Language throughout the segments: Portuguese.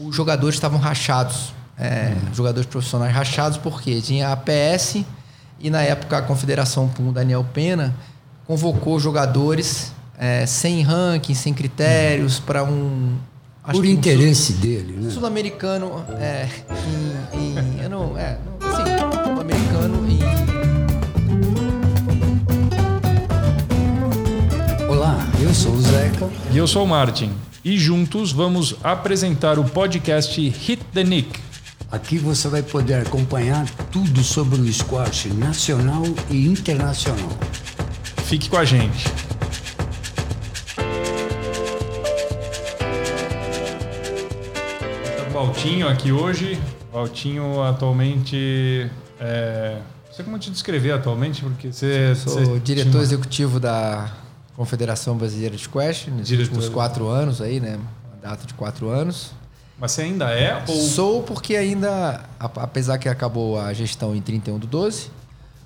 os jogadores estavam rachados. É, Jogadores profissionais rachados, porque tinha a PS e na época a Confederação com o Daniel Pena convocou jogadores é, sem ranking, sem critérios, para um. acho Por que um interesse dele, né? Sul-americano é, em, em- eu não, é, assim, sul-americano em Olá, eu sou o Zeca. E eu sou o Martin. E juntos vamos apresentar o podcast Hit the Nick. Aqui você vai poder acompanhar tudo sobre o squash nacional e internacional. Fique com a gente. Tá Valtinho aqui hoje. Valtinho atualmente. É... Não sei como te descrever atualmente, porque você. Sou você diretor tinha- executivo da Confederação Brasileira de Squash nos Diretor. últimos quatro anos aí, né? Mandato de quatro anos. Mas você ainda é? Ou... Sou porque ainda, apesar que acabou a gestão em 31 do 12,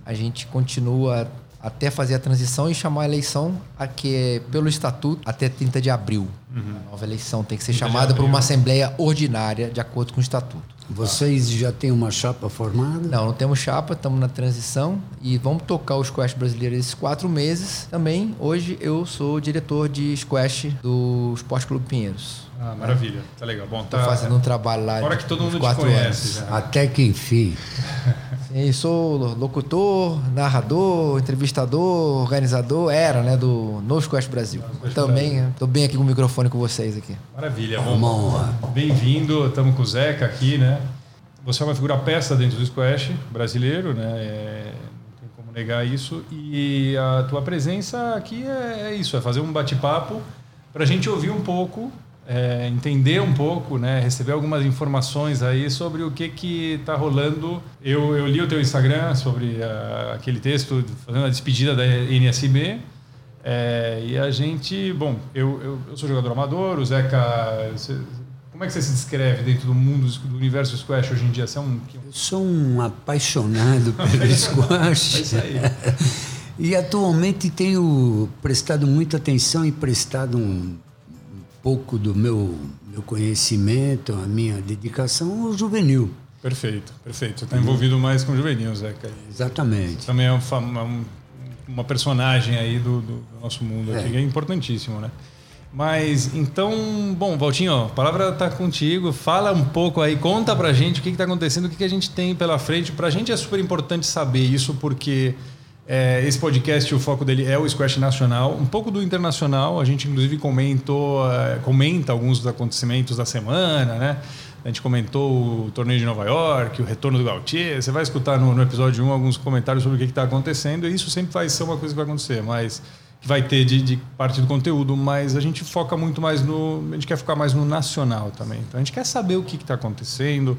a gente continua até fazer a transição e chamar a eleição a que pelo estatuto até 30 de abril. A nova eleição tem que ser 30 Uhum. de chamada por uma assembleia ordinária de acordo com o estatuto. Vocês já têm uma chapa formada? Não, não temos chapa, estamos na transição e vamos tocar o squash brasileiro esses quatro meses. Também, hoje, eu sou diretor de squash do Esporte Clube Pinheiros. Ah, maravilha. Tá legal. Bom, Estou tá. fazendo um trabalho lá de que todo mundo te conhece anos. já. Até que enfim. Sim, sou locutor, narrador, entrevistador, organizador, era, né, do No Squash Brasil. Também estou bem aqui com o microfone com vocês aqui. Maravilha. É uma honra. Bem-vindo, estamos com o Zeca aqui, né? Você é uma figura peça dentro do squash brasileiro, né? É, não tem como negar isso. E a tua presença aqui é, é isso, é fazer um bate-papo para a gente ouvir um pouco, é, entender um pouco, né? Receber algumas informações aí sobre o que que está rolando. Eu, eu li o teu Instagram sobre ah, aquele texto fazendo a despedida da NSB. É, e a gente, bom, eu, eu, eu sou jogador amador, o Zeca. você- como é que você se descreve dentro do mundo do universo squash hoje em dia? Você é um. Eu sou um apaixonado pelo squash. É isso aí. E atualmente tenho prestado muita atenção e prestado um pouco do meu, meu conhecimento, a minha dedicação ao juvenil. Perfeito, perfeito. Você está envolvido mais com o juvenil, Zeca. Exatamente. Também é um fa- um- uma personagem aí do, do- nosso mundo É. que é importantíssimo, né? Mas então, bom, Valtinho, a palavra está contigo. Fala um pouco aí, conta pra gente o que está acontecendo, o que, que a gente tem pela frente. Pra gente é super importante saber isso, porque é, esse podcast, o foco dele é o Squash Nacional, um pouco do internacional. A gente, inclusive, comentou, é, comenta alguns dos acontecimentos da semana, né? A gente comentou o torneio de Nova York, o retorno do Gautier. Você vai escutar no, no episódio 1 alguns comentários sobre o que está acontecendo, e isso sempre vai ser uma coisa que vai acontecer, mas que vai ter de, de parte do conteúdo, mas a gente foca muito mais no. A gente quer focar mais no nacional também. Então a gente quer saber o que está acontecendo.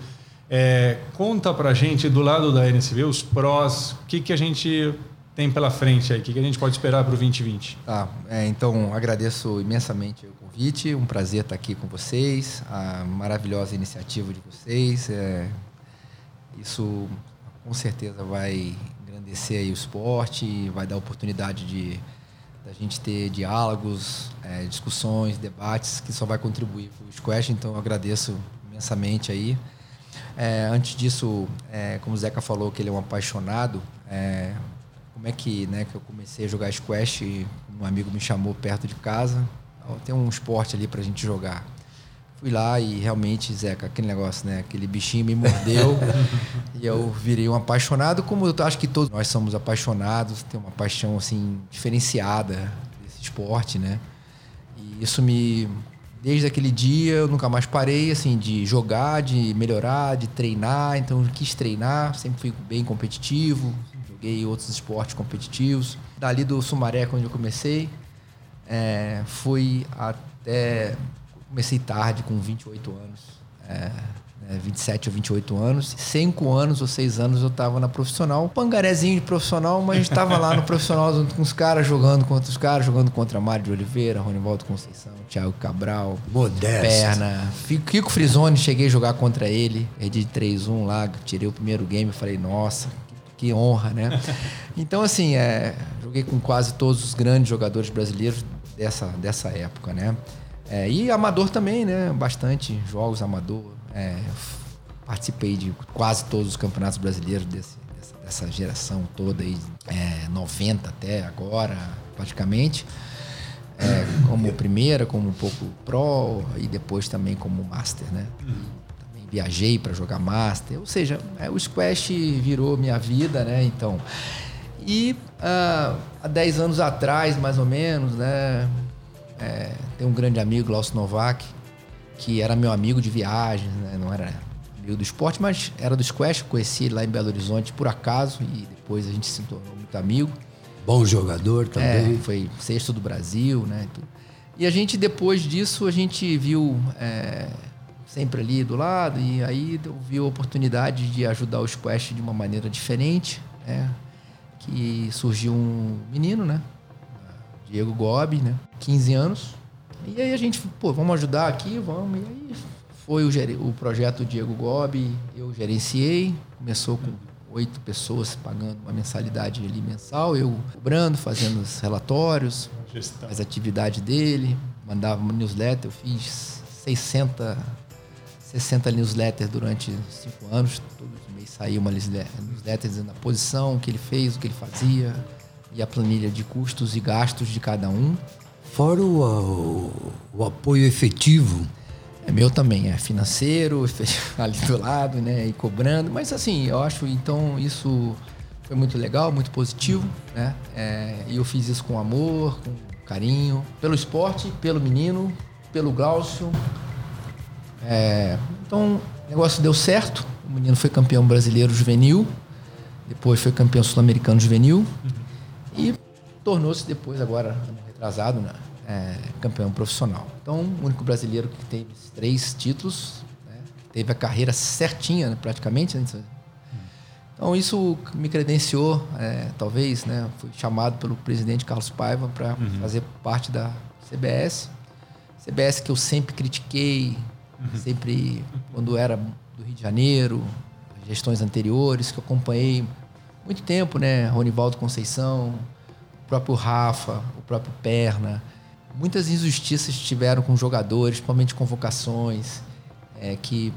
É, conta pra gente do lado da NSV os prós, o que, que a gente tem pela frente aí, o que, a gente pode esperar para o 2020. Tá, é, então agradeço imensamente o convite, um prazer estar aqui com vocês, a maravilhosa iniciativa de vocês. é, isso com certeza vai engrandecer aí o esporte, vai dar oportunidade de da gente ter diálogos, é, discussões, debates que só vai contribuir para o squash. Então agradeço imensamente aí. É, antes disso, é, como o Zeca falou que ele é um apaixonado, é, como é que, né, que eu comecei a jogar squash, um amigo me chamou perto de casa, "Ó, tem um esporte ali pra gente jogar. Fui lá e realmente, Zeca, aquele negócio, né, aquele bichinho me mordeu e eu virei um apaixonado, como eu acho que todos nós somos apaixonados, tem uma paixão assim diferenciada desse esporte, né? E isso me desde aquele dia eu nunca mais parei assim de jogar, de melhorar, de treinar. Então eu quis treinar, sempre fui bem competitivo, joguei outros esportes competitivos. Dali do Sumaré, quando eu comecei, é, fui até comecei tarde com 28 anos. É, né, 27 ou 28 anos. Cinco anos ou seis anos eu estava na profissional. Pangarezinho de profissional, mas estava lá no profissional junto com os caras, jogando contra os caras, jogando contra Mário de Oliveira, Ronivaldo Conceição, Thiago Cabral, Modesto. Perna. Kiko Frisoni, cheguei a jogar contra ele. Perdi de 3-1 lá, tirei o primeiro game e falei, nossa, que, honra, né? então, assim, é, joguei com quase todos os grandes jogadores brasileiros dessa, dessa época, né? É, e amador também, né? Bastante jogos amador. É, participei de quase todos os campeonatos brasileiros desse, dessa, dessa geração toda aí, é, 90 até agora, praticamente. É, como primeira, como um pouco pro e depois também como master, né? Viajei para jogar master, ou seja, é, o squash virou minha vida, né? Então, e uh, há 10 anos atrás, mais ou menos, né? É, tem um grande amigo, Glaucio Novak, que era meu amigo de viagens, né? não era amigo do esporte, mas era do squash. Conheci ele lá em Belo Horizonte por acaso e depois a gente se tornou muito amigo. Bom jogador também. É, foi sexto do Brasil, né? E a gente, depois disso, a gente viu é, sempre ali do lado e aí viu a oportunidade de ajudar o squash de uma maneira diferente, né? Que surgiu um menino, né? Diego Gobi, né? 15 anos. E aí a gente, pô, vamos ajudar aqui, vamos. E aí foi o, o projeto Diego Gobi, eu gerenciei, começou com oito pessoas pagando uma mensalidade ali mensal, eu cobrando, fazendo os relatórios, Gestão. as atividades dele, mandava newsletter, eu fiz 600, 60 newsletters durante cinco anos, todos os meses saía uma newsletter dizendo a posição, o que ele fez, o que ele fazia, e a planilha de custos e gastos de cada um. Fora o, o, o apoio efetivo. É meu também, é financeiro, ali do lado, né? E cobrando. Mas assim, eu acho então isso foi muito legal, muito positivo, né? É, e eu fiz isso com amor, com carinho, pelo esporte, pelo menino, pelo Glaucio. É, então o negócio deu certo. O menino foi campeão brasileiro juvenil, depois foi campeão sul-americano juvenil. Uhum e tornou-se depois, agora, retrasado, né, é, campeão profissional. Então, o único brasileiro que teve três títulos, né, teve a carreira certinha, né, praticamente. Né, então, isso me credenciou, é, talvez, né, fui chamado pelo presidente Carlos Paiva para uhum. fazer parte da CBS. CBS que eu sempre critiquei. Sempre quando era do Rio de Janeiro, gestões anteriores, que eu acompanhei muito tempo, né? Ronivaldo Conceição, o próprio Rafa, o próprio Perna. Muitas injustiças tiveram com jogadores, principalmente convocações, é, que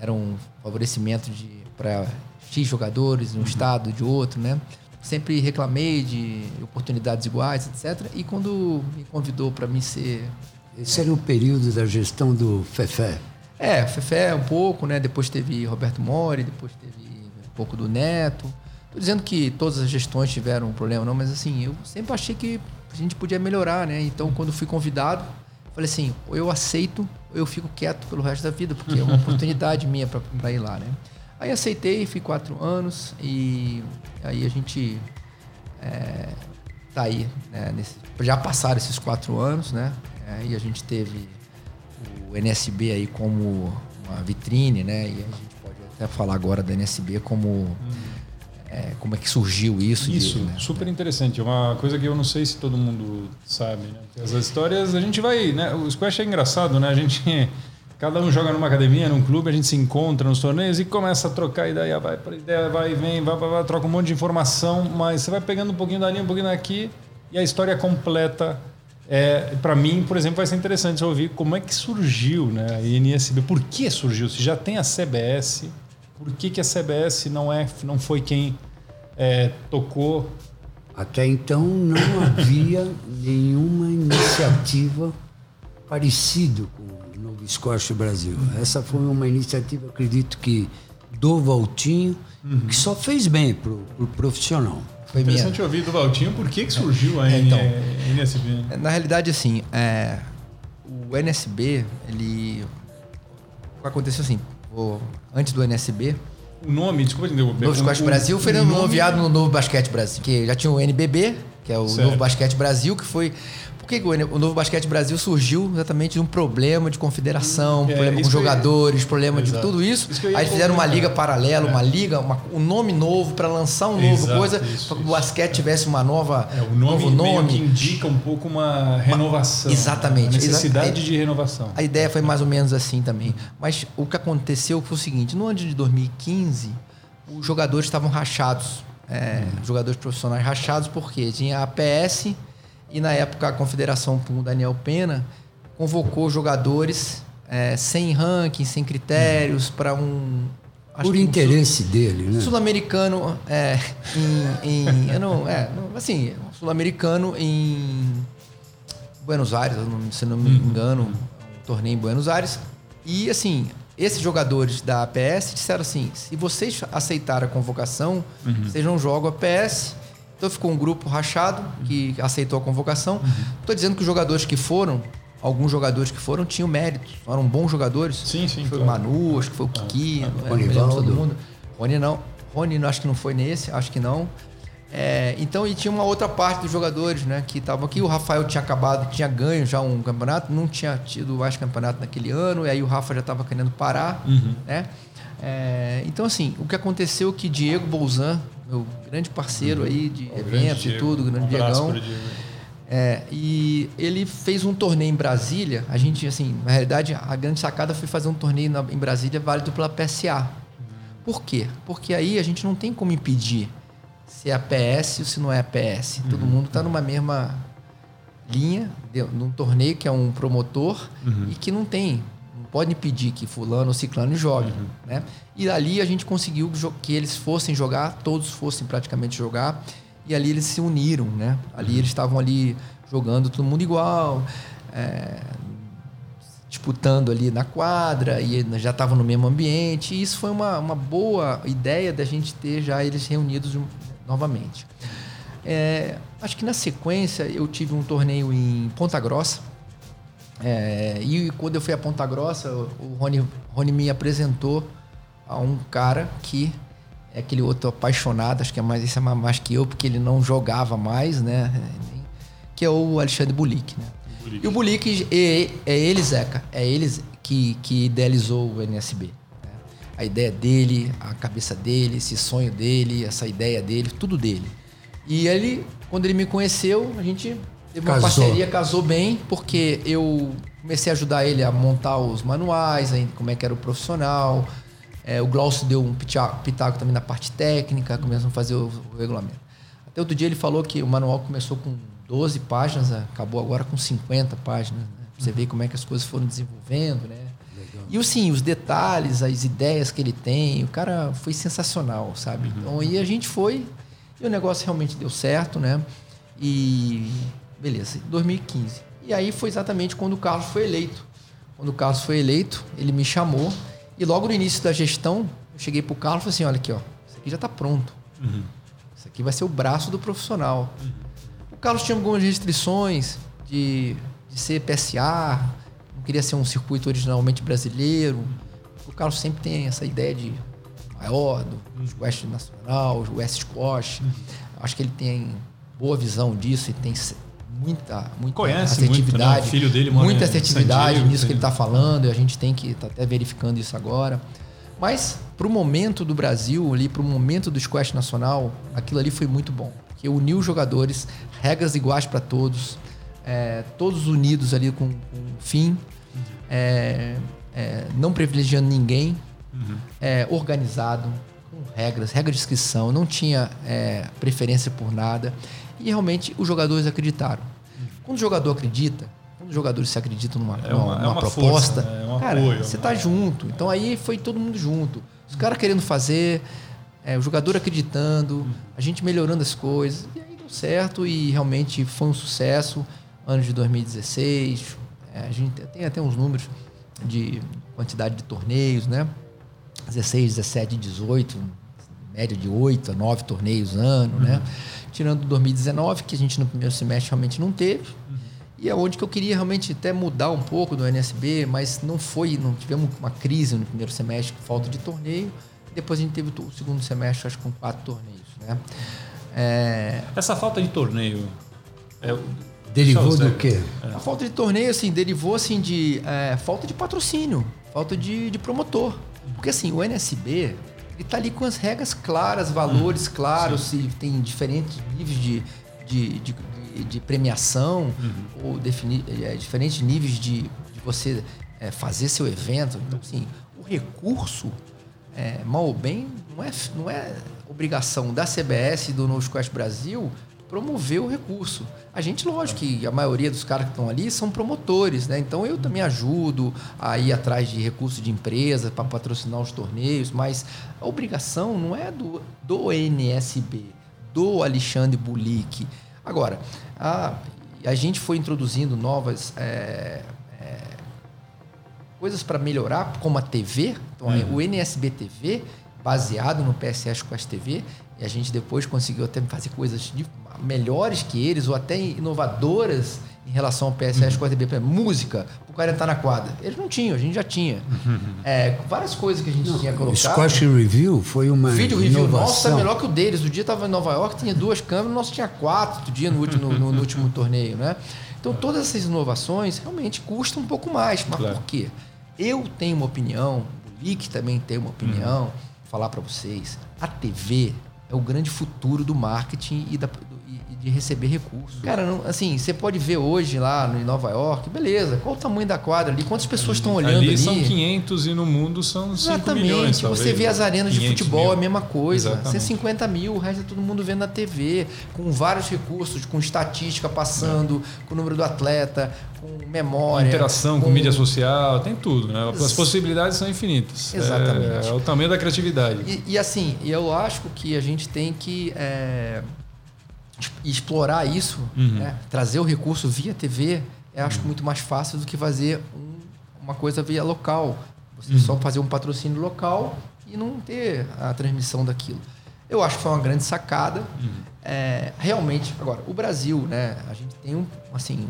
eram um favorecimento para X jogadores, de um uhum. estado, de outro, né? Sempre reclamei de oportunidades iguais, etc. E quando me convidou para mim ser. Esse era o período da gestão do Fefé. É, Fefé um pouco, né? Depois teve Roberto Mori, depois teve um pouco do Neto. Estou dizendo que todas as gestões tiveram um problema, não, mas assim, eu sempre achei que a gente podia melhorar, né? Então, quando fui convidado, falei assim, ou eu aceito ou eu fico quieto pelo resto da vida, porque é uma oportunidade minha para ir lá, né? Aí aceitei, fui quatro anos e aí a gente é, tá aí, né? Nesse, já passaram esses quatro anos, né? Aí a gente teve o NSB aí como uma vitrine, né? E a gente pode até falar agora da NSB como hum é, como é que surgiu isso? Isso, de, né? super interessante. É uma coisa que eu não sei se todo mundo sabe. Né? As histórias, a gente vai. Né? O squash é engraçado, né? A gente. Cada um joga numa academia, num clube, a gente se encontra nos torneios e começa a trocar ideia, vai para ideia, vai e vem, vai, vai, vai, troca um monte de informação, mas você vai pegando um pouquinho dali, um pouquinho daqui e a história completa. É, para mim, por exemplo, vai ser interessante ouvir como é que surgiu né, a INSB, por que surgiu? Se já tem a CBS, por que, que a CBS não, é, não foi quem é, tocou? Até então não havia nenhuma iniciativa parecida com o Novo Squash Brasil. Essa foi uma iniciativa, acredito que, do Valtinho, uhum. que só fez bem para o pro profissional. Foi interessante minha... ouvir do Valtinho por que, que surgiu a é, então, NSB. Na realidade, assim, é, o NSB, ele. Aconteceu assim, antes do NSB. O nome, desculpa entender. O Novo Basquete Brasil foi nomeado no Novo Basquete Brasil. Que já tinha o NBB, que é o certo. Novo Basquete Brasil, que foi por que o Novo Basquete Brasil surgiu exatamente de um problema de confederação, é, problema com jogadores, problema Exato. de tudo isso. isso Aí fizeram uma liga paralela, é. uma liga, uma, um nome novo para lançar um novo Exato, coisa, para que o basquete tivesse uma nova é, o nome, novo nome que indica um pouco uma renovação. Exatamente. Uma necessidade de renovação. A ideia foi mais ou menos assim também. Mas o que aconteceu foi o seguinte: no ano de 2015, os jogadores estavam rachados. É, hum. Jogadores profissionais rachados porque tinha a PS e na época a confederação com o Daniel Pena convocou jogadores é, sem ranking, sem critérios, para um. acho Por que um interesse dele, né? Sul-americano é, em, em- eu não, é, não, assim, sul-americano em Buenos Aires, se não me engano, um torneio em Buenos Aires. E assim, esses jogadores da APS disseram assim: se vocês aceitarem a convocação, vocês não jogam a APS. Então ficou um grupo rachado que aceitou a convocação. Estou dizendo que os jogadores que foram, alguns jogadores que foram, tinham mérito, eram bons jogadores. Sim, sim, Foi claro. o Manu, acho que foi o Kiki, não Ronivaldo. lembro de todo mundo. Rony não. Rony acho que não foi nesse, acho que não. É, então, e tinha uma outra parte dos jogadores, né, que estavam aqui. O Rafael tinha acabado, tinha ganho já um campeonato, não tinha tido mais campeonato naquele ano, e aí o Rafa já estava querendo parar, Uhum. né? É, então, assim, o que aconteceu é que Diego Bolzan, meu grande parceiro aí de grande eventos e tudo, o grande Um Diegão, é, e ele fez um torneio em Brasília. A gente, assim, na realidade, a grande sacada foi fazer um torneio na- em Brasília válido pela PSA. Por quê? Porque aí a gente não tem como impedir se é a PS ou se não é a PS. Todo mundo está numa mesma linha, de, num torneio que é um promotor e que não tem, pode impedir que fulano ou ciclano jogue. Né? E ali a gente conseguiu que eles fossem jogar, todos fossem praticamente jogar, e ali eles se uniram. Né? Ali eles estavam ali jogando todo mundo igual, é, disputando ali na quadra e já estavam no mesmo ambiente. E isso foi uma, uma boa ideia da gente ter já eles reunidos novamente. É, acho que na sequência eu tive um torneio em Ponta Grossa. É, e quando eu fui a Ponta Grossa, o Rony, Rony me apresentou a um cara que é aquele outro apaixonado, acho que é mais, esse é mais que eu, porque ele não jogava mais, né? Que é o Alexandre Bulik, né? Bulik. E o Bulik, é, é ele, Zeca, é ele que, que idealizou o NSB. né? A ideia dele, a cabeça dele, esse sonho dele, essa ideia dele, tudo dele. E ele, quando ele me conheceu, a gente teve uma Casou. parceria, casou bem, porque eu comecei a ajudar ele a montar os manuais, aí, como é que era o profissional. É, o Glaucio deu um pitaco também na parte técnica, começamos a fazer o, o regulamento. Até outro dia ele falou que o manual começou com 12 páginas, acabou agora com 50 páginas. Né? Pra Você vê como é que as coisas foram desenvolvendo, né? E assim, os detalhes, as ideias que ele tem, o cara foi sensacional, sabe? Então aí a gente foi e o negócio realmente deu certo, né? E beleza, 2015. E aí foi exatamente quando o Carlos foi eleito. Quando o Carlos foi eleito, ele me chamou e logo no início da gestão, eu cheguei pro Carlos e falei assim, olha aqui, ó, isso aqui já tá pronto. Isso aqui vai ser o braço do profissional. O Carlos tinha algumas restrições de, de ser PSA, não queria ser um circuito originalmente brasileiro. O Carlos sempre tem essa ideia de maior, do West Nacional, West Squash. Acho que ele tem boa visão disso e tem muita, muita Conhece muito, assertividade. né? O filho dele muita assertividade Diego, nisso que ele está falando, e a gente tem que estar até verificando isso agora. Mas para o momento do Brasil, ali, para o momento do squash nacional, aquilo ali foi muito bom. Porque uniu os jogadores, regras iguais para todos, é, todos unidos ali com, com um fim, é, é, não privilegiando ninguém, é, organizado, com regras, regra de inscrição, não tinha é, preferência por nada. E realmente os jogadores acreditaram. Quando o jogador acredita, quando os jogadores se acreditam numa, É uma- numa- é uma proposta, força, né? É um cara, apoio, você é tá uma- junto. Então aí foi todo mundo junto. Os caras querendo fazer, é, o jogador acreditando, a gente melhorando as coisas. E aí deu certo e realmente foi um sucesso. Ano de 2016, é, a gente tem até uns números de quantidade de torneios, né? 16, 17, 18, média de 8 a 9 torneios ano, né? Tirando 2019, que a gente no primeiro semestre realmente não teve. E é onde que eu queria realmente até mudar um pouco do NSB, mas não foi, não tivemos uma crise no primeiro semestre, falta de torneio. Depois a gente teve o segundo semestre, acho que com quatro torneios, né? É, Essa falta de torneio. É, Derivou do quê? A falta de torneio, assim, derivou, assim, de é, falta de patrocínio, falta de, de promotor. Porque, assim, o NSB, ele tá ali com as regras claras, valores claros, se tem diferentes níveis de, de, de, de- premiação, ou definir, é, diferentes níveis de, de você é, fazer seu evento. Então, assim, o recurso, é, mal ou bem, não é, não é obrigação da CBS e do No Squash Brasil promover o recurso. A gente, lógico que a maioria dos caras que estão ali são promotores, né? Então eu também ajudo a ir atrás de recursos de empresa para patrocinar os torneios, mas a obrigação não é do, do NSB, do Alexandre Bulik. Agora, a, a gente foi introduzindo novas é, é, coisas para melhorar, como a TV. Então, uhum. o NSB TV, baseado no PSS Quest TV, e a gente depois conseguiu até fazer coisas melhores que eles, ou até inovadoras em relação ao PSS uhum. TV. Música, o cara entrar na quadra. Eles não tinham, a gente já tinha. Uhum. É, várias coisas que a gente não, tinha colocado. O Squash Review foi uma Vídeo Review nosso é melhor que o deles. O dia estava em Nova York, tinha duas câmeras, o nosso tinha quatro outro dia no último, no, no último torneio, né? Então, todas essas inovações realmente custam um pouco mais. Mas claro. por quê? Eu tenho uma opinião, o Lick também tem uma opinião, uhum. vou falar para vocês. A TV é o grande futuro do marketing e da, de receber recursos. Cara, não, assim, você pode ver hoje lá em Nova York, beleza, qual o tamanho da quadra ali, quantas pessoas estão olhando ali? Ali são 500 e no mundo são 5 Exatamente. milhões, Você vê as arenas de futebol, mil. a mesma coisa. Exatamente. 150 mil, o resto é todo mundo vendo na TV, com vários recursos, com estatística passando, é. com o número do atleta, com memória. Interação com... com, mídia social, tem tudo, né? As possibilidades são infinitas. Exatamente. É, é o tamanho da criatividade. E, e, assim, eu acho que a gente tem que... É explorar isso, uhum. né? trazer o recurso via TV, eu acho uhum. muito mais fácil do que fazer um, uma coisa via local. Você uhum. só fazer um patrocínio local e não ter a transmissão daquilo. Eu acho que foi uma grande sacada. Uhum. É, realmente, agora, o Brasil, né? A gente tem um, assim,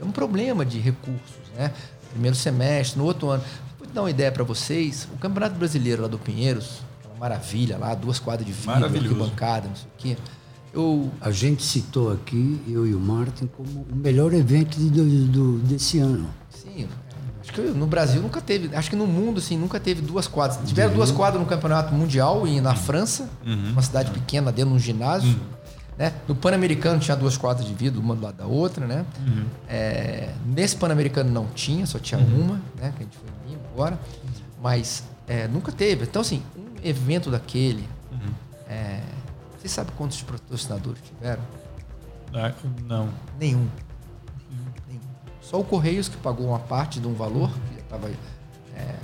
um, um problema de recursos, né? Primeiro semestre, no outro ano. Vou dar uma ideia para vocês. O Campeonato Brasileiro lá do Pinheiros, aquela maravilha lá, duas quadras de vidro, bancada, não sei o quê. Eu... A gente citou aqui, eu e o Martin, como o melhor evento de, do, desse ano. Sim. Acho que no Brasil nunca teve, acho que no mundo assim, nunca teve duas quadras. Tiveram duas quadras no Campeonato Mundial e na França, uhum. uma cidade pequena dentro de um ginásio. Uhum. Né? No Pan-Americano tinha duas quadras de vidro, uma do lado da outra. Né? Uhum. É, nesse Pan-Americano não tinha, só tinha uhum. uma, né? que a gente foi em agora. Mas é, nunca teve. Então, assim, um evento daquele. Uhum. É, você sabe quantos patrocinadores tiveram? Ah, não. Nenhum. Nenhum. Só o Correios que pagou uma parte de um valor, que já estava é,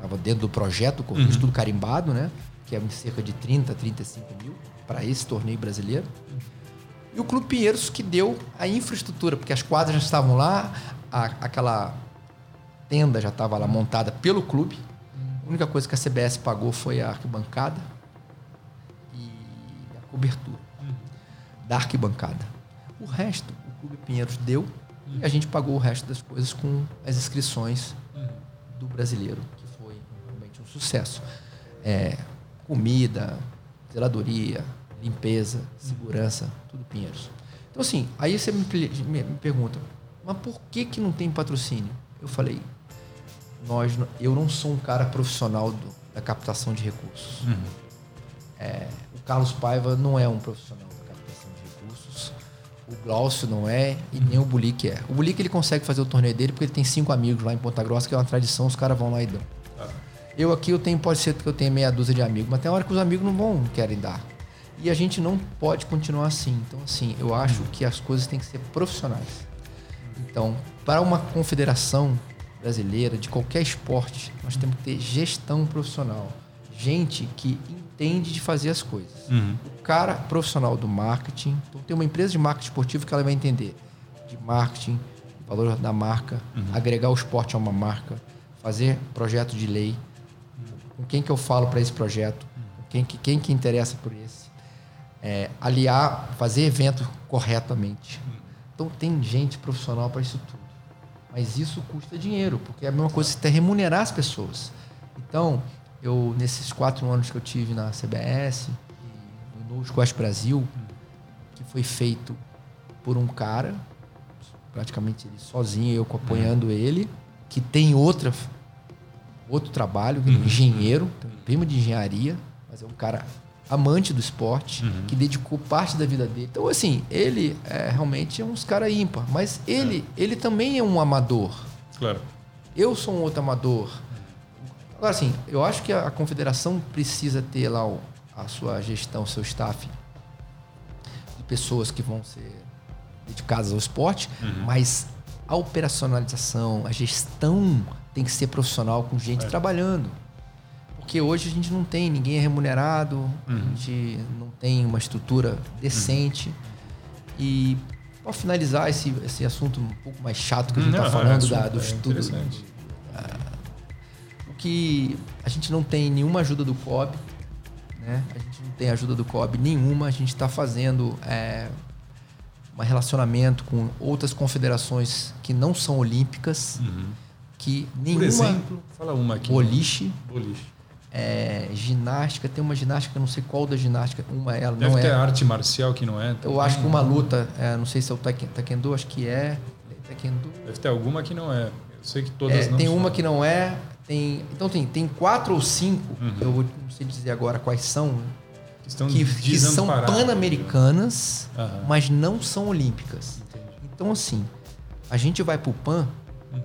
já dentro do projeto, Correios uhum. tudo carimbado, né? Que é cerca de 30, 35 mil para esse torneio brasileiro. E o Clube Pinheiros que deu a infraestrutura, porque as quadras já estavam lá, a, aquela tenda já estava lá montada pelo clube. A única coisa que a CBS pagou foi a arquibancada cobertura uhum. da arquibancada. O resto, o Clube Pinheiros deu uhum. e a gente pagou o resto das coisas com as inscrições uhum. do brasileiro, que foi realmente um sucesso. É, comida, zeladoria, limpeza, segurança, tudo Pinheiros. Então, assim, aí você me, me, me pergunta, mas por que, que não tem patrocínio? Eu falei, nós, eu não sou um cara profissional do, da captação de recursos. Uhum. É, Carlos Paiva não é um profissional da captação de recursos. O Glaucio não é e nem o Bulik é. O Bulik ele consegue fazer o torneio dele porque ele tem cinco amigos lá em Ponta Grossa, que é uma tradição, os caras vão lá e dão. Ah. Eu aqui eu tenho, pode ser que eu tenha meia dúzia de amigos, mas tem hora que os amigos não vão, não querem dar. E a gente não pode continuar assim. Então, assim, eu acho que as coisas têm que ser profissionais. Então, para uma confederação brasileira de qualquer esporte, nós temos que ter gestão profissional. Gente que entende de fazer as coisas. Uhum. O cara profissional do marketing, então tem uma empresa de marketing esportivo que ela vai entender de marketing, valor da marca, uhum. agregar o esporte a uma marca, fazer projeto de lei, com quem que eu falo para esse projeto, quem que, quem que interessa por esse, é, aliar, fazer evento corretamente. Então tem gente profissional para isso tudo. Mas isso custa dinheiro, porque é a mesma coisa que você remunerar as pessoas. Então, eu nesses quatro anos que eu tive na CBS no Squash Brasil, que foi feito por um cara, praticamente ele sozinho, eu apoiando uhum. ele, que tem outra outro trabalho, é um uhum. engenheiro, primo de engenharia, mas é um cara amante do esporte, uhum. que dedicou parte da vida dele. Então, assim, ele é, realmente é uns cara ímpar, mas ele, é. ele também é um amador. Claro. Eu sou um outro amador. Agora, assim, eu acho que a confederação precisa ter lá o, a sua gestão, o seu staff pessoas que vão ser dedicadas ao esporte, mas a operacionalização, a gestão tem que ser profissional com gente trabalhando. Porque hoje a gente não tem, ninguém é remunerado, a gente não tem uma estrutura decente. E para finalizar esse, esse assunto um pouco mais chato que a gente está Não, falando é da, do estudo, que a gente não tem nenhuma ajuda do COB, né? A gente não tem ajuda do COB nenhuma. A gente está fazendo é, um relacionamento com outras confederações que não são olímpicas, que nenhuma Por exemplo, fala uma aqui. boliche, Boliche. é, ginástica, tem uma ginástica, não sei qual da ginástica, uma ela Deve não ter é. arte marcial que não é. Eu acho que uma luta, é, não sei se é o taekwondo acho que é. Taekwondo. Deve ter alguma que não é. Eu sei que todas É, não tem são. uma que não é. Tem, então tem, tem quatro ou cinco, Uhum. eu vou- não sei dizer agora quais são, que estão que, que são desamparadas. pan-americanas, Aham. mas não são olímpicas. Então, assim, a gente vai pro PAN Uhum.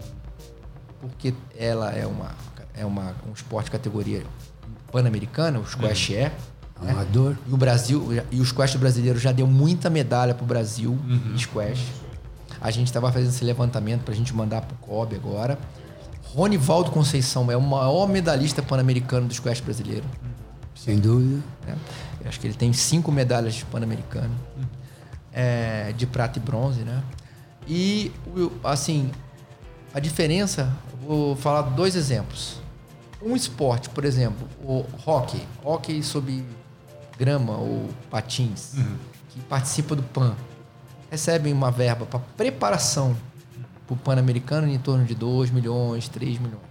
porque ela é, uma, é uma, um esporte de categoria pan-americana, o squash Uhum. é. né? Amador. E o Brasil, e o squash brasileiro já deu muita medalha pro Brasil Uhum. em squash. A gente estava fazendo esse levantamento para a gente mandar pro COB agora. Ronivaldo Conceição é o maior medalhista pan-americano do squash brasileiro. Sem dúvida. Eu acho que ele tem cinco medalhas de pan-americano, é, de prata e bronze, né? E, assim, a diferença, vou falar dois exemplos. Um esporte, por exemplo, o hockey, hockey sob grama ou patins, que participa do PAN, recebem uma verba para preparação para o Pan-Americano em torno de 2 milhões, 3 milhões.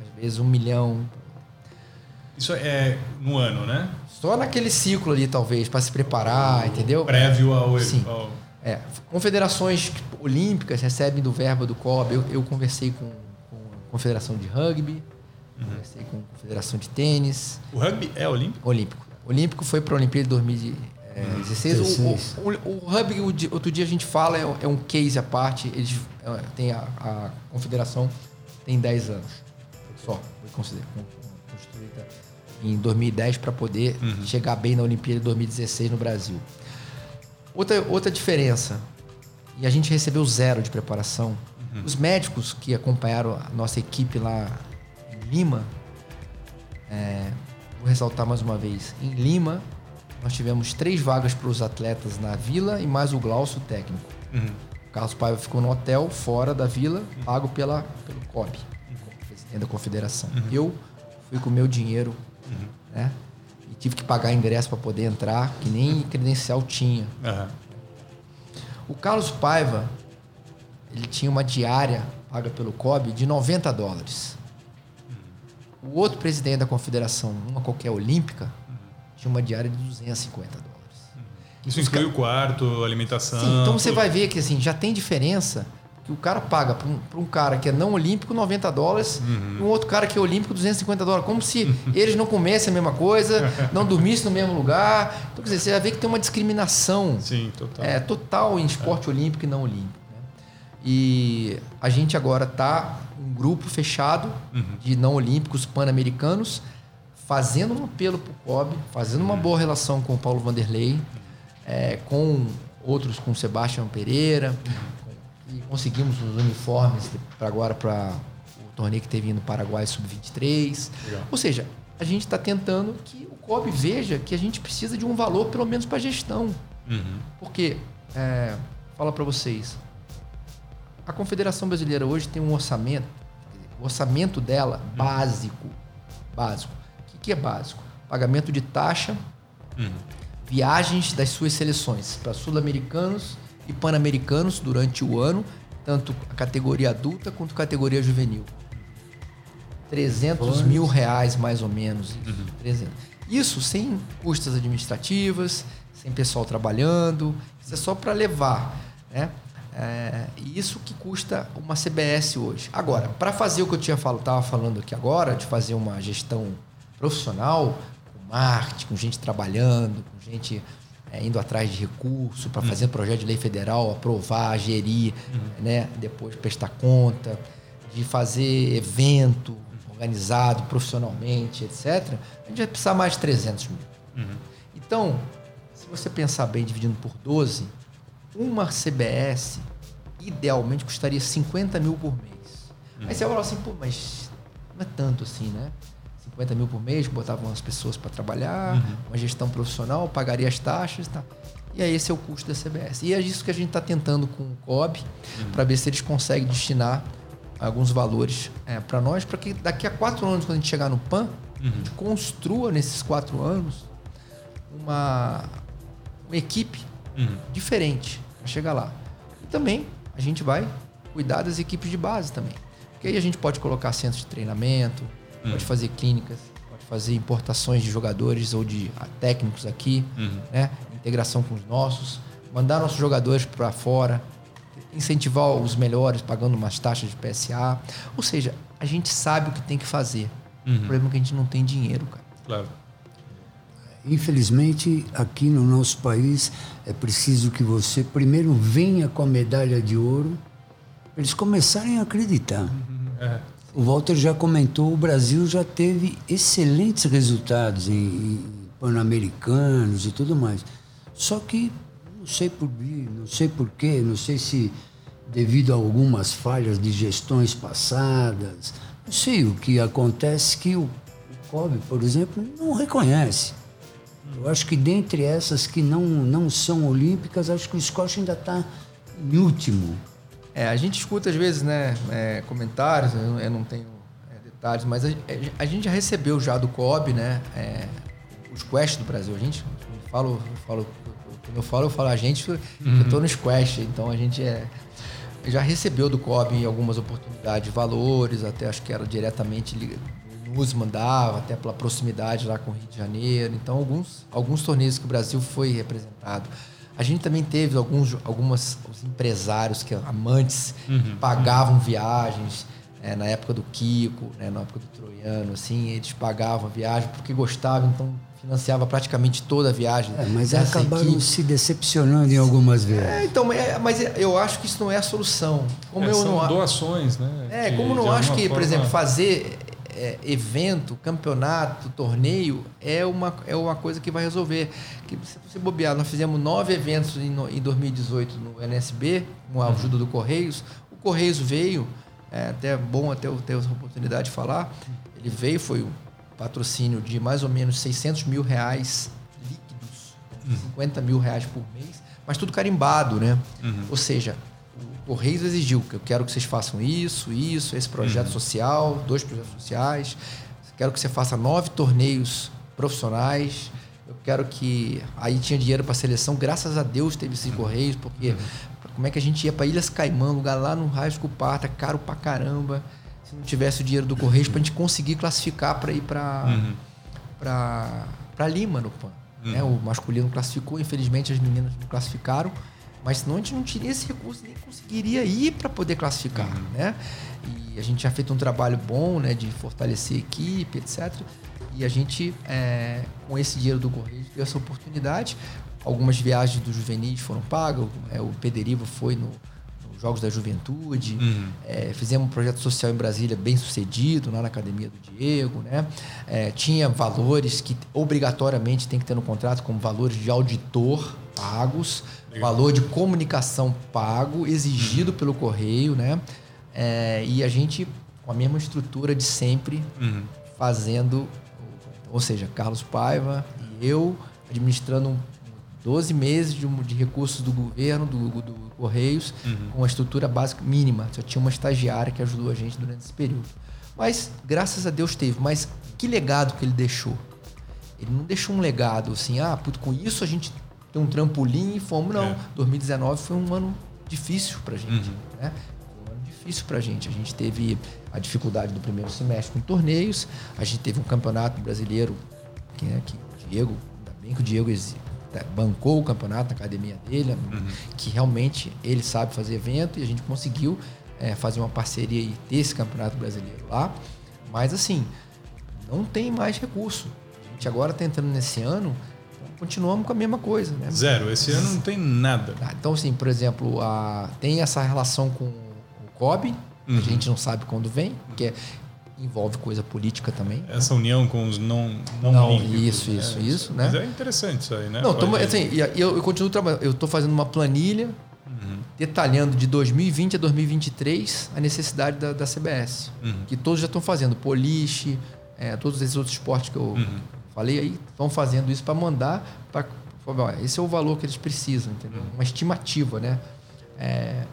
Às vezes um milhão, Isso é no ano, né? só naquele ciclo ali, talvez, para se preparar, entendeu? Prévio ao. Sim. ao- É, confederações olímpicas recebem do verbo do COB. Eu, eu conversei com, com a Confederação de Rugby, conversei com a Confederação de Tênis, O rugby é olímpico? Olímpico. Olímpico foi para a Olimpíada de 2016. O, 16. o, o, o o di- outro dia a gente fala, é, é um case à parte. Eles é, tem a, a confederação tem 10 anos só. Foi consider- con- construída em 2010 para poder chegar bem na Olimpíada de 2016 no Brasil. Outra, outra diferença, e a gente recebeu zero de preparação. Os médicos que acompanharam a nossa equipe lá em Lima, é, vou ressaltar mais uma vez, em Lima nós tivemos três vagas para os atletas na vila e mais o Glaucio técnico. O Carlos Paiva ficou no hotel fora da vila, pago pela, pelo COB, presidente da confederação. Eu fui com o meu dinheiro, né? E tive que pagar ingresso para poder entrar, que nem credencial tinha. O Carlos Paiva, ele tinha uma diária paga pelo COB de 90 dólares. O outro presidente da confederação, uma qualquer olímpica, tinha uma diária de 250 dólares. Isso Os inclui o quarto, alimentação. Sim, então você tudo. vai ver que assim, já tem diferença que o cara paga para um, um cara que é não olímpico 90 dólares e um outro cara que é olímpico 250 dólares. Como se eles não comessem a mesma coisa, não dormissem no mesmo lugar. Então, quer dizer, você vai ver que tem uma discriminação Sim, total. é, total em esporte olímpico e não olímpico. né? E a gente agora está um grupo fechado de não olímpicos pan-americanos, fazendo um apelo para o COB, fazendo uma boa relação com o Paulo Vanderlei, é, com outros, com o Sebastião Pereira, e conseguimos os uniformes para agora para o torneio que teve no Paraguai Sub-23. Legal. Ou seja, a gente está tentando que o COB veja que a gente precisa de um valor, pelo menos para gestão. Uhum. Porque, é, fala para vocês, a Confederação Brasileira hoje tem um orçamento, dizer, o orçamento dela básico, básico. Que, é básico? Pagamento de taxa, viagens das suas seleções para sul-americanos e pan-americanos durante o ano, tanto a categoria adulta quanto a categoria juvenil. 300 mil reais, mais ou menos. Isso, 300. Isso sem custas administrativas, sem pessoal trabalhando. Isso é só para levar. Né? É, e isso que custa uma CBS hoje. Agora, para fazer o que eu tinha falo, tava falando aqui agora, de fazer uma gestão profissional, com marketing, com gente trabalhando, com gente é, indo atrás de recurso para fazer projeto de lei federal, aprovar, gerir, né? depois prestar conta, de fazer evento organizado profissionalmente, etc., a gente vai precisar mais de 300 mil. Então, se você pensar bem, dividindo por 12, uma CBS idealmente custaria 50 mil por mês. Uhum. Aí você vai falar assim, pô, mas não é tanto assim, né? 50 mil por mês, botavam as pessoas para trabalhar, uhum. uma gestão profissional, pagaria as taxas e tá. E aí esse é o custo da CBS. E é isso que a gente está tentando com o COB, uhum. para ver se eles conseguem destinar alguns valores é, para nós, para que daqui a quatro anos, quando a gente chegar no PAN, uhum. a gente construa nesses quatro anos uma, uma equipe uhum. diferente para chegar lá. E também a gente vai cuidar das equipes de base também. Porque aí a gente pode colocar centros de treinamento, uhum. pode fazer clínicas, pode fazer importações de jogadores ou de ah, técnicos aqui, uhum. né? integração com os nossos, mandar nossos jogadores para fora, incentivar os melhores pagando umas taxas de PSA. Ou seja, a gente sabe o que tem que fazer. Uhum. O problema é que a gente não tem dinheiro, cara. Claro. Infelizmente, aqui no nosso país, é preciso que você primeiro venha com a medalha de ouro, para eles começarem a acreditar. Uhum. É. O Walter já comentou, o Brasil já teve excelentes resultados em, em pan-americanos e tudo mais. Só que não sei por não sei porquê, não sei se devido a algumas falhas de gestões passadas, não sei o que acontece que o, o COB, por exemplo, não reconhece. Eu acho que dentre essas que não, não são olímpicas, acho que o Scott ainda está em último. É, a gente escuta às vezes, né, é, comentários, eu, eu, não tenho é, detalhes, mas a, a, gente já recebeu já do COB, né, é, os quests do Brasil. A gente, eu falo, eu falo, quando eu falo, eu falo a gente, uhum. eu estou nos quests, então a gente é, já recebeu do COB algumas oportunidades, valores, até acho que era diretamente nos mandava, até pela proximidade lá com o Rio de Janeiro. Então, alguns, alguns torneios que o Brasil foi representado. A gente também teve alguns algumas, os empresários, que amantes, uhum. que pagavam viagens. É, na época do Kiko, né, na época do Troiano, assim, eles pagavam a viagem porque gostavam, então financiava praticamente toda a viagem. É, mas acabaram equipe. se decepcionando em algumas vezes. É, então, é, mas eu acho que isso não é a solução. Como é, eu são não doações, né? É, como não acho que, forma... por exemplo, fazer é, evento, campeonato, torneio é uma, é uma coisa que vai resolver. Que se você bobear, nós fizemos nove eventos em, em 2018 no NSB, com a uhum. ajuda do Correios. O Correios veio, é até bom até eu ter essa oportunidade de falar. Ele veio, foi um patrocínio de mais ou menos 600 mil reais líquidos, uhum. 50 mil reais por mês, mas tudo carimbado, né? Uhum. Ou seja, Correios exigiu que eu quero que vocês façam isso, isso, esse projeto uhum. social, dois projetos sociais. Quero que você faça nove torneios profissionais. Eu quero que. Aí tinha dinheiro para seleção, graças a Deus teve esses uhum. Correios, porque uhum. como é que a gente ia para Ilhas Caimã, lugar lá no Raio Cuparta, caro pra caramba, se não tivesse o dinheiro do Correios para a gente conseguir classificar para ir para uhum. para Lima no PAN. Né? Uhum. O masculino classificou, infelizmente as meninas não classificaram. Mas senão a gente não teria esse recurso, nem conseguiria ir para poder classificar, uhum. né? E a gente já feito um trabalho bom, né, de fortalecer a equipe, etc. E a gente, é, com esse dinheiro do Correio, deu essa oportunidade. Algumas viagens do juvenis foram pagas, é, o Pederivo foi no, nos Jogos da Juventude. Uhum. É, fizemos um projeto social em Brasília bem sucedido, lá na Academia do Diego. Né? É, tinha valores que obrigatoriamente tem que ter no contrato, como valores de auditor pagos valor de comunicação pago, exigido pelo correio, né? É, e a gente, com a mesma estrutura de sempre, uhum. fazendo, ou seja, Carlos Paiva e eu administrando 12 meses de, de recursos do governo, do, do Correios, uhum. com a estrutura básica mínima. Só tinha uma estagiária que ajudou a gente durante esse período. Mas, graças a Deus, teve. Mas que legado que ele deixou? Ele não deixou um legado assim, ah, puto, com isso a gente ter um trampolim e fomos. Não, é. 2019 foi um ano difícil para a gente. Uhum. Né? Foi um ano difícil para a gente. A gente teve a dificuldade do primeiro semestre com torneios, a gente teve um campeonato brasileiro que, é que o Diego, ainda bem que o Diego é, bancou o campeonato na academia dele, uhum. que realmente ele sabe fazer evento e a gente conseguiu é, fazer uma parceria e ter esse campeonato brasileiro lá. Mas assim, não tem mais recurso. A gente agora está entrando nesse ano continuamos com a mesma coisa. Né? Zero. Esse ano não tem nada. Ah, então, assim, por exemplo, a, tem essa relação com o COB, uhum. a gente não sabe quando vem, que é, envolve coisa política também. Essa união com os não não, Não, isso, né? isso, isso, né? Mas é interessante isso aí, né? Não, assim, eu, eu continuo trabalhando. Eu estou fazendo uma planilha Uhum. detalhando de 2020 a 2023 a necessidade da, da CBS. Uhum. Que todos já estão fazendo. Poliche, é, todos esses outros esportes que eu Uhum. Falei aí, estão fazendo isso para mandar para. Esse é o valor que eles precisam, entendeu? Uma estimativa, né? É,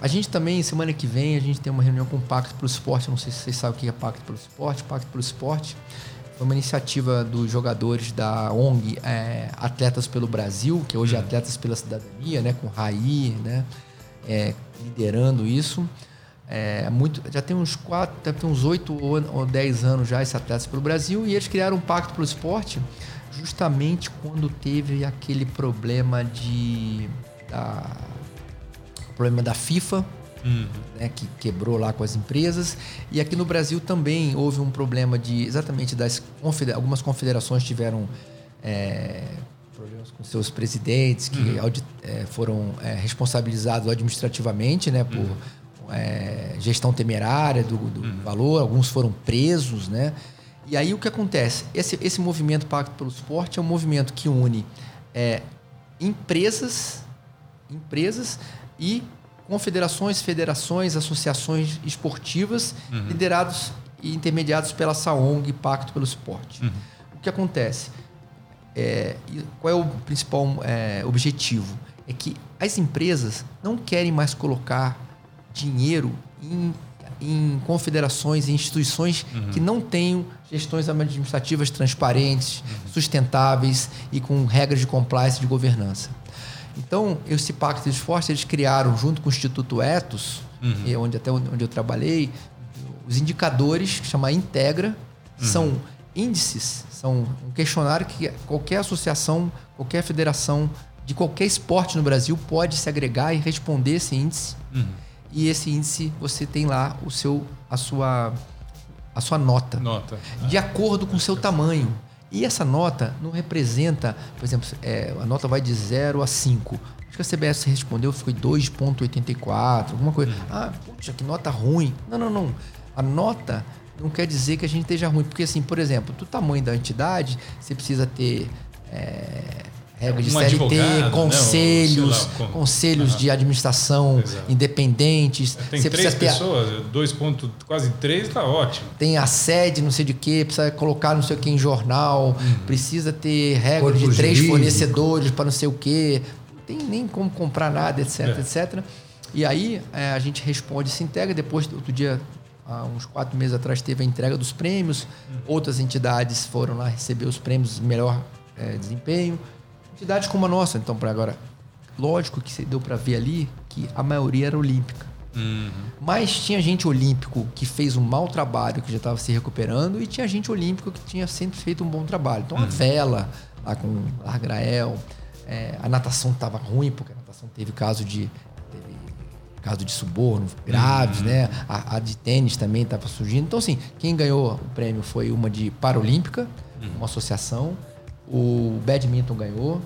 a gente também, semana que vem, a gente tem uma reunião com o Pacto pelo Esporte. Não sei se vocês sabem o que é Pacto pelo Esporte. Pacto pelo Esporte foi uma iniciativa dos jogadores da ONG é, Atletas pelo Brasil, que hoje é Atletas pela Cidadania, né? Com Raí, né? É, liderando isso. É, muito, já tem uns quatro, deve ter uns oito ou ou dez anos já esse Atletas pelo Brasil e eles criaram um pacto pelo esporte justamente quando teve aquele problema de da, o problema da FIFA Uhum. né, que quebrou lá com as empresas. E aqui no Brasil também houve um problema de exatamente das algumas confederações tiveram é, problemas com seus presidentes que audi- é, foram é, responsabilizados administrativamente, né, por é, gestão temerária do, do valor. Alguns foram presos, né. E aí o que acontece? Esse, esse movimento Pacto pelo Esporte é um movimento que une é, empresas, empresas e confederações, federações, associações esportivas liderados e intermediados pela SAONG Pacto pelo Esporte. O que acontece? É, qual é o principal é, objetivo? É que as empresas não querem mais colocar dinheiro em, em confederações e instituições que não tenham gestões administrativas transparentes, sustentáveis e com regras de compliance de governança. Então, esse Pacto de Esforço, eles criaram, junto com o Instituto Etos, e onde até onde eu trabalhei, os indicadores, que chama Integra, são índices, são um questionário que qualquer associação, qualquer federação de qualquer esporte no Brasil pode se agregar e responder esse índice. E esse índice você tem lá o seu, a sua, a sua nota Nota. de acordo com o seu tamanho. E essa nota não representa, por exemplo, é, a nota vai de 0 a 5. Acho que a CBS respondeu, foi 2,84, alguma coisa. Ah, puxa, que nota ruim. Não, não, não. A nota não quer dizer que a gente esteja ruim. Porque, assim, por exemplo, do tamanho da entidade, você precisa ter é, regra de Um CLT, advogado, né? Ou, conselhos, lá, com- conselhos Aham. de administração Exato. independentes. Tem você três precisa ter pessoas, dois ponto, quase três, tá ótimo. tem a sede, não sei de quê, precisa colocar não sei o que em jornal, precisa ter regra de três jurídico. fornecedores para não sei o quê, não tem nem como comprar nada, etc, É. etc. E aí é, a gente responde, se integra. Depois, outro dia, há uns quatro meses atrás, teve a entrega dos prêmios. Outras entidades foram lá receber os prêmios de melhor é, desempenho. Entidades como a nossa, então, para agora, lógico que se deu para ver ali que a maioria era olímpica. Mas tinha gente olímpico que fez um mau trabalho, que já estava se recuperando, e tinha gente olímpico que tinha sempre feito um bom trabalho. Então a vela, lá com Largrael, é, a natação estava ruim, porque a natação teve caso de. teve caso de suborno graves, né? A, a de tênis também estava surgindo. Então, assim, quem ganhou o prêmio foi uma de Paralímpica, uma associação. O badminton ganhou.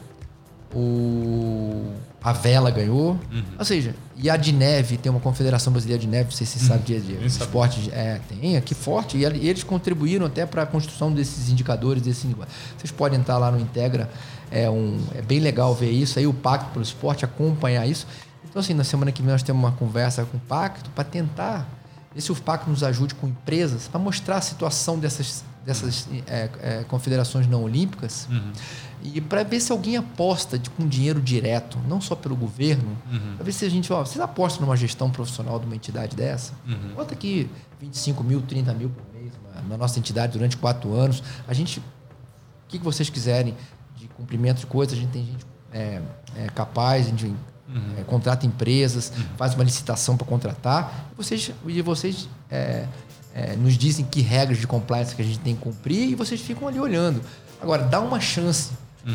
O, a vela ganhou. Ou seja, e a de neve, tem uma confederação brasileira de neve, não sei se você sabe de, de sabia. esporte. de- É, tem, aqui forte. E e eles contribuíram até para a construção desses indicadores. Desse, vocês podem entrar lá no Integra. É, um, é bem legal ver isso. Aí o Pacto pelo Esporte, acompanhar isso. Então, assim, na semana que vem nós temos uma conversa com o Pacto para tentar ver se o Pacto nos ajude com empresas para mostrar a situação dessas, dessas é, é, confederações não olímpicas e para ver se alguém aposta de, com dinheiro direto, não só pelo governo, para ver se a gente, ó, vocês apostam numa gestão profissional de uma entidade dessa? Bota aqui 25 mil, 30 mil por mês na, na nossa entidade durante quatro anos. A gente, o que, que vocês quiserem de cumprimento de coisas, a gente tem gente é, é, capaz, a gente é, contrata empresas, faz uma licitação para contratar, e vocês, e vocês é, é, nos dizem que regras de compliance que a gente tem que cumprir e vocês ficam ali olhando. Agora, dá uma chance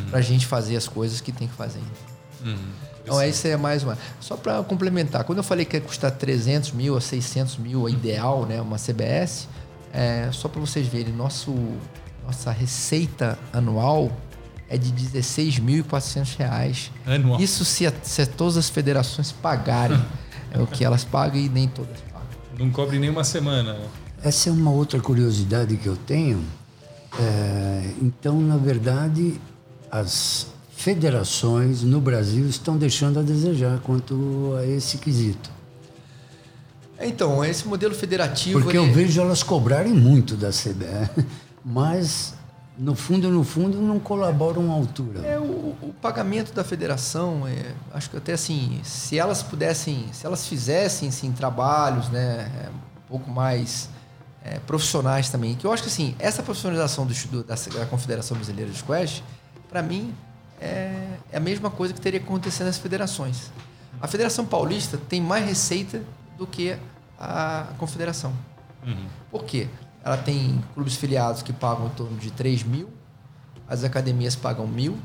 para a gente fazer as coisas que tem que fazer. Então, essa é mais uma. Só para complementar, quando eu falei que ia custar 300 mil a 600 mil, a ideal, né, uma CBS, é, só para vocês verem, nosso, nossa receita anual é de 16.400 reais. Anual. Isso se, a- se todas as federações pagarem é o que elas pagam e nem todas pagam. Não cobre nem uma semana. Essa é uma outra curiosidade que eu tenho. É, então, na verdade, as federações no Brasil estão deixando a desejar quanto a esse quesito. Então, esse modelo federativo. Porque ele... eu vejo elas cobrarem muito da CBF, mas no fundo, no fundo, não colaboram à altura. É, o, o pagamento da federação, é, acho que até assim, se elas pudessem, se elas fizessem assim, trabalhos né, é, um pouco mais é, profissionais também, que eu acho que assim, essa profissionalização do, do da, da, Confederação Brasileira de Squash, para mim, é, é, a mesma coisa que teria que acontecer nas federações. A Federação Paulista tem mais receita do que a Confederação. Uhum. Por quê? Ela tem clubes filiados que pagam em torno de 3 mil, as academias pagam mil.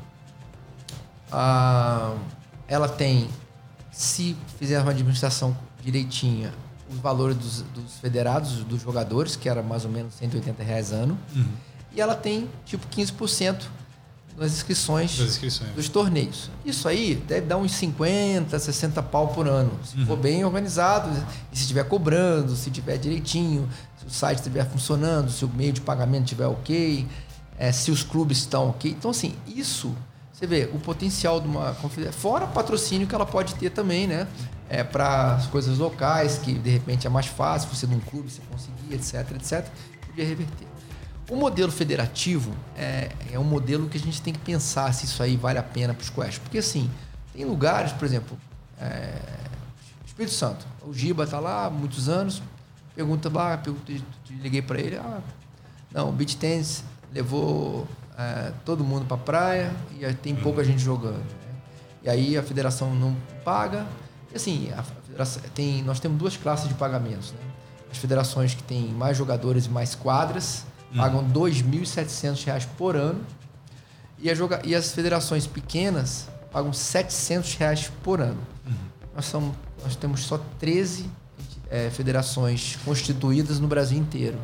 Ah, ela tem, se fizer uma administração direitinha, os valores dos, dos, federados, dos jogadores, que era mais ou menos 180 reais ano. Uhum. E ela tem tipo 15% nas inscrições, inscrições, dos torneios. Isso aí deve dar uns 50, 60 pau por ano. Se uhum. for bem organizado, e se estiver cobrando, se estiver direitinho, se o site estiver funcionando, se o meio de pagamento estiver ok, é, se os clubes estão ok. Então, assim, isso, você vê, o potencial de uma confederação, fora patrocínio que ela pode ter também, né? É, para as coisas locais, que de repente é mais fácil, você num clube, você conseguir, etc, etc, podia reverter. O modelo federativo é, é um modelo que a gente tem que pensar se isso aí vale a pena para os Quest. Porque, assim, tem lugares, por exemplo, é, Espírito Santo. O Giba está lá há muitos anos. Pergunta lá, pergunta, liguei para ele. Ah, não, o beach tennis levou é, todo mundo para a praia e tem pouca gente jogando. Né? E aí a federação não paga. E assim, tem, nós temos duas classes de pagamentos. Né? As federações que têm mais jogadores e mais quadras pagam R$ 2.700 por ano. E, joga... e, as federações pequenas pagam 700 reais por ano. Uhum. Nós, somos, nós temos só 13 é, federações constituídas no Brasil inteiro.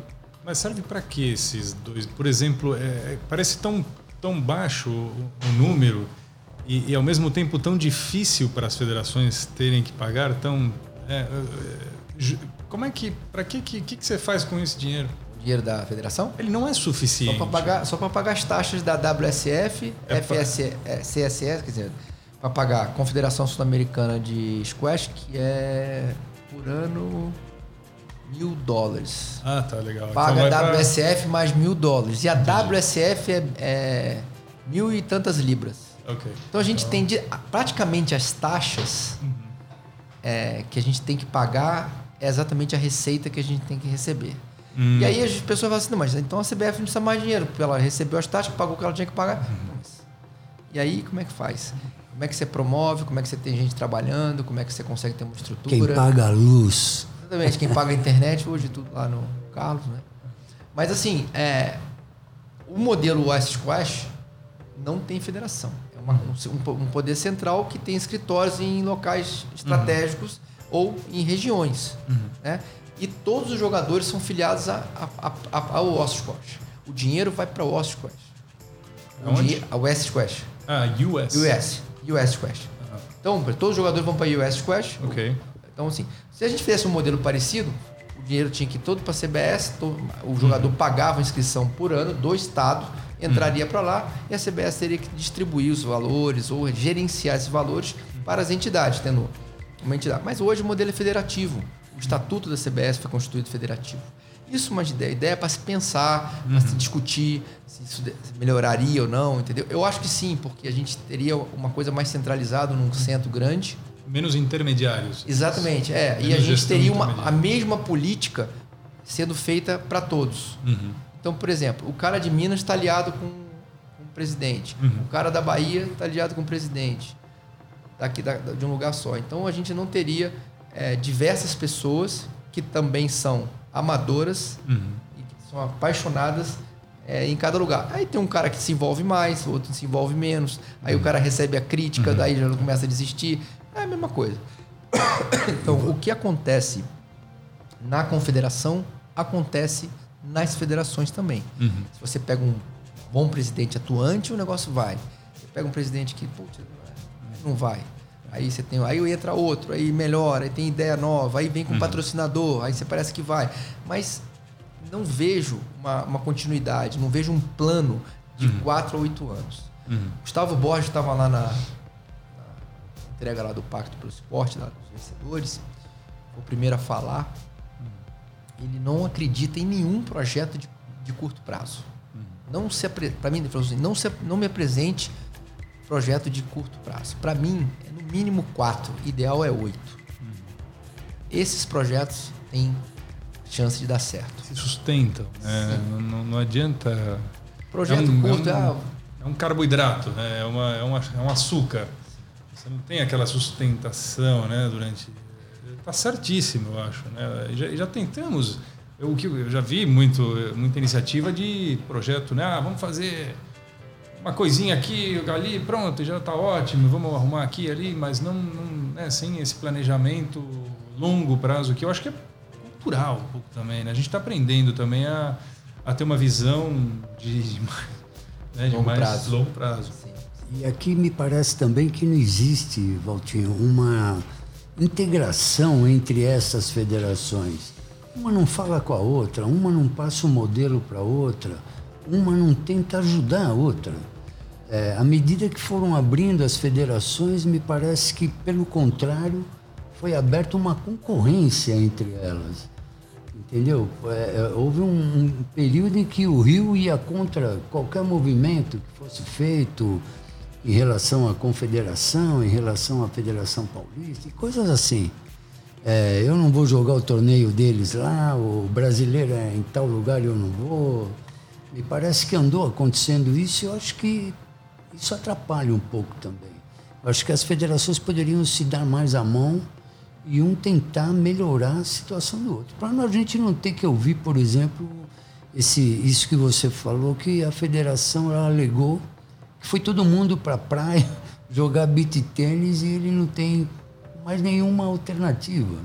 Mas serve para que esses dois? Por exemplo, é, é, parece tão, tão baixo o, o número e, e, ao mesmo tempo tão difícil para as federações terem que pagar. Tão, é, é como é que, para que, que, que você faz com esse dinheiro? dinheiro da federação? Ele não é suficiente. Só para pagar, só pagar as taxas da WSF, é FS, pra... CSS, quer dizer, para pagar a Confederação Sul-Americana de Squash, que é por ano mil dólares. Ah, tá legal. Paga então a WSF pra... mais mil dólares. E a Entendi. WSF é, é, mil e tantas libras. Okay. Então a gente então... tem praticamente as taxas uhum. é, que a gente tem que pagar é exatamente a receita que a gente tem que receber. Hum. E aí as pessoas falam assim, não, mas então a CBF não precisa mais dinheiro, porque ela recebeu as taxas, pagou o que ela tinha que pagar. Hum. E aí, como é que faz? Como é que você promove? Como é que você tem gente trabalhando? Como é que você consegue ter uma estrutura? Quem paga a luz. Exatamente, quem paga a internet, hoje tudo lá no Carlos, né? Mas assim, é, o modelo West Squash não tem federação. É uma, um, um, poder central que tem escritórios em locais estratégicos uhum. ou em regiões. Uhum. Né? e todos os jogadores são filiados a, a, a, ao West Squash. O dinheiro vai para o West Squash. Onde? A West Squash. Ah, US. US. US Squash. Uhum. Então, todos os jogadores vão para US Squash. Ok. Então, assim, se a gente fizesse um modelo parecido, o dinheiro tinha que ir todo para a CBS, todo, o jogador uhum. pagava a inscrição por ano do estado, entraria uhum. para lá e a CBS teria que distribuir os valores ou gerenciar esses valores para as entidades, tendo uma entidade. Mas hoje o modelo é federativo o estatuto da CBS foi constituído federativo. Isso é uma ideia, ideia para se pensar, para se uhum. discutir se isso melhoraria ou não, entendeu? Eu acho que sim, porque a gente teria uma coisa mais centralizada num centro grande. Menos intermediários. Exatamente, é. Menos e a gente teria uma, a mesma política sendo feita para todos. Uhum. Então, por exemplo, o cara de Minas está aliado com, com, o presidente, uhum. o cara da Bahia está aliado com o presidente, daqui da, de um lugar só. Então, a gente não teria é, diversas pessoas que também são amadoras uhum. e que são apaixonadas é, em cada lugar. Aí tem um cara que se envolve mais, outro se envolve menos. Aí uhum. o cara recebe a crítica, uhum. daí já começa a desistir. É a mesma coisa. então, o que acontece na confederação acontece nas federações também. Uhum. Se você pega um bom presidente atuante, o negócio vai. Você pega um presidente que putz, não vai. Aí você tem, aí entra outro, aí melhora, aí tem ideia nova, aí vem com uhum. patrocinador, aí você parece que vai. Mas não vejo uma, uma continuidade, não vejo um plano de uhum. quatro a oito anos. Uhum. Gustavo Borges estava lá na, na, entrega lá do Pacto pelo Esporte, lá dos vencedores, foi o primeiro a falar. Uhum. Ele não acredita em nenhum projeto de, de curto prazo. Uhum. Não se para mim, ele falou assim, não, se, não me apresente projeto de curto prazo. Para mim, é no mínimo quatro, ideal é oito. Uhum. Esses projetos têm chance de dar certo. Se sustentam. É, não, não, adianta. Projeto é um, curto é um, é um carboidrato, né? é, uma, é, uma, é um açúcar. Você não tem aquela sustentação né, durante. Está certíssimo, eu acho. Né? Já, já tentamos. Eu, eu já vi muito, muita iniciativa de projeto, né? Ah, vamos fazer uma coisinha aqui, ali, pronto, já está ótimo, vamos arrumar aqui ali, mas não, não né, sem esse planejamento longo prazo que eu acho que é cultural um pouco também. Né? A gente está aprendendo também a, a ter uma visão de, de, né, de longo mais prazo. longo prazo. E aqui me parece também que não existe, Valtinho, uma integração entre essas federações. Uma não fala com a outra, uma não passa o um modelo para outra, uma não tenta ajudar a outra. É, à medida que foram abrindo as federações, me parece que, pelo contrário, foi aberta uma concorrência entre elas. Entendeu? É, é, houve um, um, período em que o Rio ia contra qualquer movimento que fosse feito em relação à confederação, em relação à Federação Paulista, e coisas assim. É, eu não vou jogar o torneio deles lá, o brasileiro é em tal lugar eu não vou. Me parece que andou acontecendo isso e eu acho que isso atrapalha um pouco também. Eu acho que as federações poderiam se dar mais a mão e um tentar melhorar a situação do outro. Para a gente não ter que ouvir, por exemplo, esse, isso que você falou, que a federação ela alegou foi todo mundo para a praia jogar beat tênis e ele não tem mais nenhuma alternativa.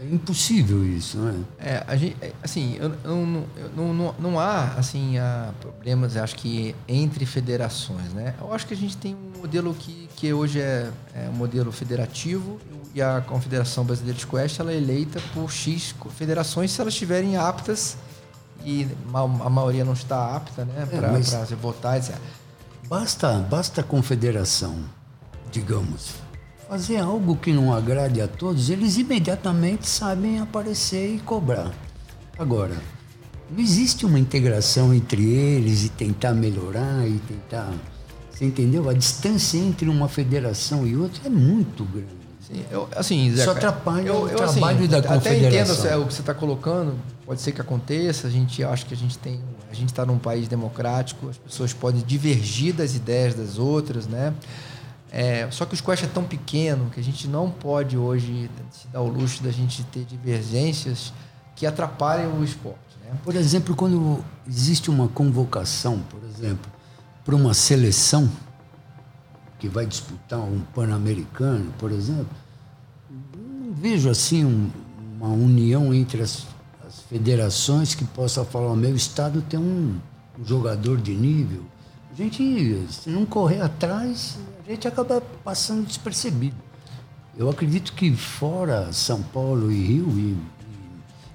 É impossível isso, não é? É, a gente, é, assim, eu, eu, eu, não, não, não há assim, há problemas, acho que entre federações, né? Eu acho que a gente tem um modelo que, que hoje é, é um modelo federativo e a Confederação Brasileira de Squash ela é eleita por X federações se elas estiverem aptas e a maioria não está apta, né, é, para mas... votar, etc. Basta, basta a confederação, digamos, fazer algo que não agrade a todos, eles imediatamente sabem aparecer e cobrar. Agora, não existe uma integração entre eles e tentar melhorar e tentar. Você entendeu? A distância entre uma federação e outra é muito grande. Sim, eu, assim, Zé, Só atrapalha eu, o eu, assim, trabalho assim, da até confederação. Até entendo o que você está colocando, pode ser que aconteça, a gente acha que a gente tem. A gente está num país democrático, as pessoas podem divergir das ideias das outras, né? É, só que o squash é tão pequeno que a gente não pode hoje se dar o luxo da gente ter divergências que atrapalhem o esporte. Né? Por exemplo, quando existe uma convocação, por exemplo, para uma seleção que vai disputar um Pan-Americano, por exemplo, não vejo assim um, uma união entre as, as, federações que possa falar: o meu estado tem um, um jogador de nível. A gente, se não correr atrás, a gente acaba passando despercebido. Eu acredito que fora São Paulo e Rio e,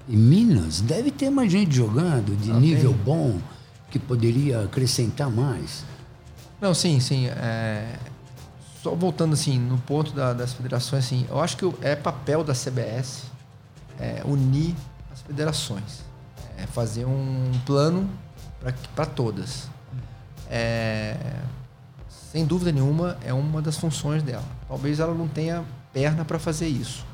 e, e Minas, deve ter mais gente jogando de okay. nível bom que poderia acrescentar mais. Não, sim, sim. É... Só voltando assim no ponto da, das federações, assim, eu acho que é papel da CBS é, unir federações, é, fazer um plano para todas. É, sem dúvida nenhuma, é uma das funções dela. Talvez ela não tenha perna para fazer isso.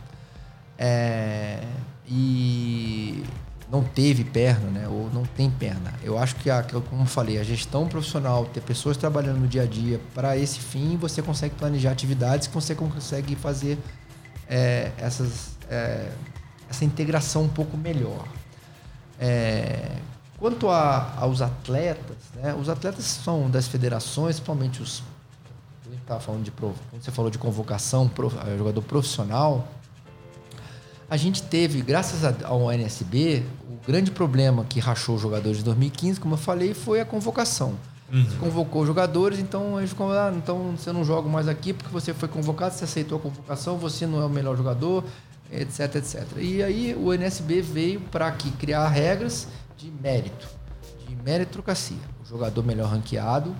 É, e não teve perna, né? ou não tem perna. Eu acho que, a, como falei, a gestão profissional, ter pessoas trabalhando no dia a dia para esse fim, você consegue planejar atividades que você consegue fazer é, essas, é, essa integração um pouco melhor. É, quanto a, aos atletas, né? os atletas são das federações, principalmente os estava falando de quando você falou de convocação, eh, jogador profissional, a gente teve, graças ao NSB, o grande problema que rachou os jogadores de 2015, como eu falei, foi a convocação. Uhum. Você convocou jogadores, então eles ah, então você não joga mais aqui porque você foi convocado, você aceitou a convocação, você não é o melhor jogador, etc, etc. E aí o NSB veio para aqui criar regras de mérito, de meritocracia. O jogador melhor ranqueado,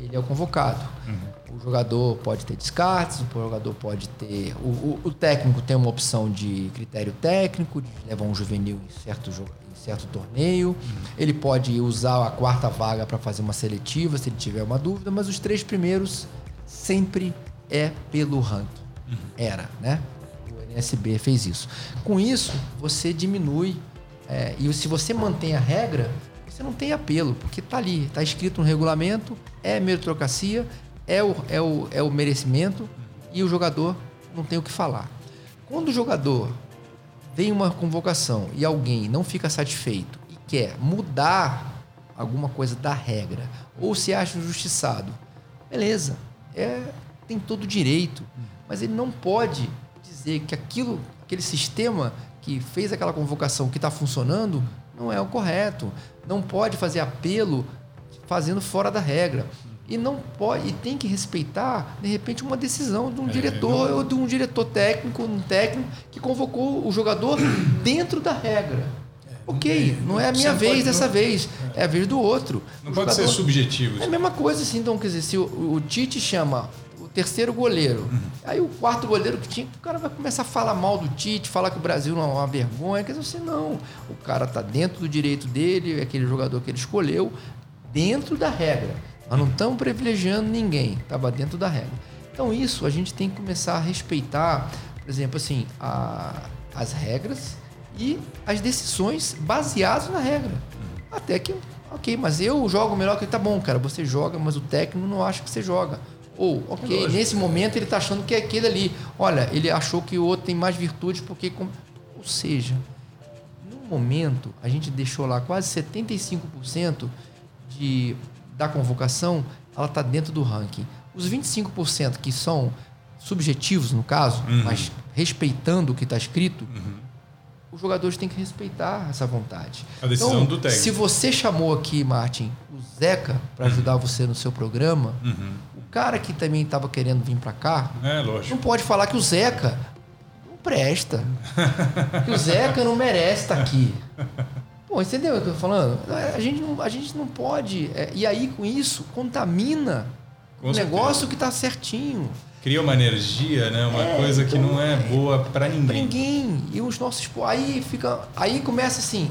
ele é o convocado. Uhum. O jogador pode ter descartes, o jogador pode ter. O, o, o, técnico tem uma opção de critério técnico, de levar um juvenil em certo, em certo torneio. Uhum. Ele pode usar a quarta vaga para fazer uma seletiva, se ele tiver uma dúvida, mas os três primeiros sempre é pelo ranking. Uhum. Era, né? NSB fez isso. Com isso, você diminui. É, e se você mantém a regra, você não tem apelo, porque está ali, está escrito no regulamento, é meritocracia, é o, é, o, é o merecimento e o jogador não tem o que falar. Quando o jogador vem uma convocação e alguém não fica satisfeito e quer mudar alguma coisa da regra ou se acha injustiçado, beleza, é, tem todo o direito, mas ele não pode dizer que aquilo, aquele sistema que fez aquela convocação que está funcionando não é o correto. Não pode fazer apelo fazendo fora da regra. E não pode, e tem que respeitar, de repente, uma decisão de um é, diretor não... ou de um diretor técnico, um técnico que convocou o jogador dentro da regra. É, ok, não é a minha vez pode, dessa não... vez, é a vez do outro. Não o pode jogador... ser subjetivo. É a mesma coisa, assim, então, quer dizer, se o, o Tite chama terceiro goleiro, aí o quarto goleiro que tinha, o cara vai começar a falar mal do Tite, falar que o Brasil não é uma vergonha, quer dizer, assim, não, o cara tá dentro do direito dele, é aquele jogador que ele escolheu, dentro da regra. Nós não estamos privilegiando ninguém, estava dentro da regra. Então isso a gente tem que começar a respeitar, por exemplo, assim, a, as regras e as decisões baseadas na regra. Até que, ok, mas eu jogo melhor que ele. Tá bom, cara, você joga, mas o técnico não acha que você joga. Ou, ok, é nesse momento ele está achando que é aquele ali. Olha, ele achou que o outro tem mais virtudes porque. Ou seja, no momento, a gente deixou lá quase 75% de, da convocação, ela está dentro do ranking. Os 25% que são subjetivos, no caso, uhum. mas respeitando o que está escrito, uhum. Os jogadores têm que respeitar essa vontade. A decisão então, do técnico. Se você chamou aqui, Martin, o Zeca, para uhum. ajudar você no seu programa, uhum. o cara que também estava querendo vir para cá, é, não pode falar que o Zeca não presta. que o Zeca não merece estar tá aqui. Pô, entendeu o que eu tô falando? A gente não, a gente não pode. É, e aí, com isso, contamina com o negócio que está certinho. Cria uma energia, né? Uma é, coisa que não é boa para ninguém. Pra ninguém. E os nossos. Aí fica. Aí começa assim.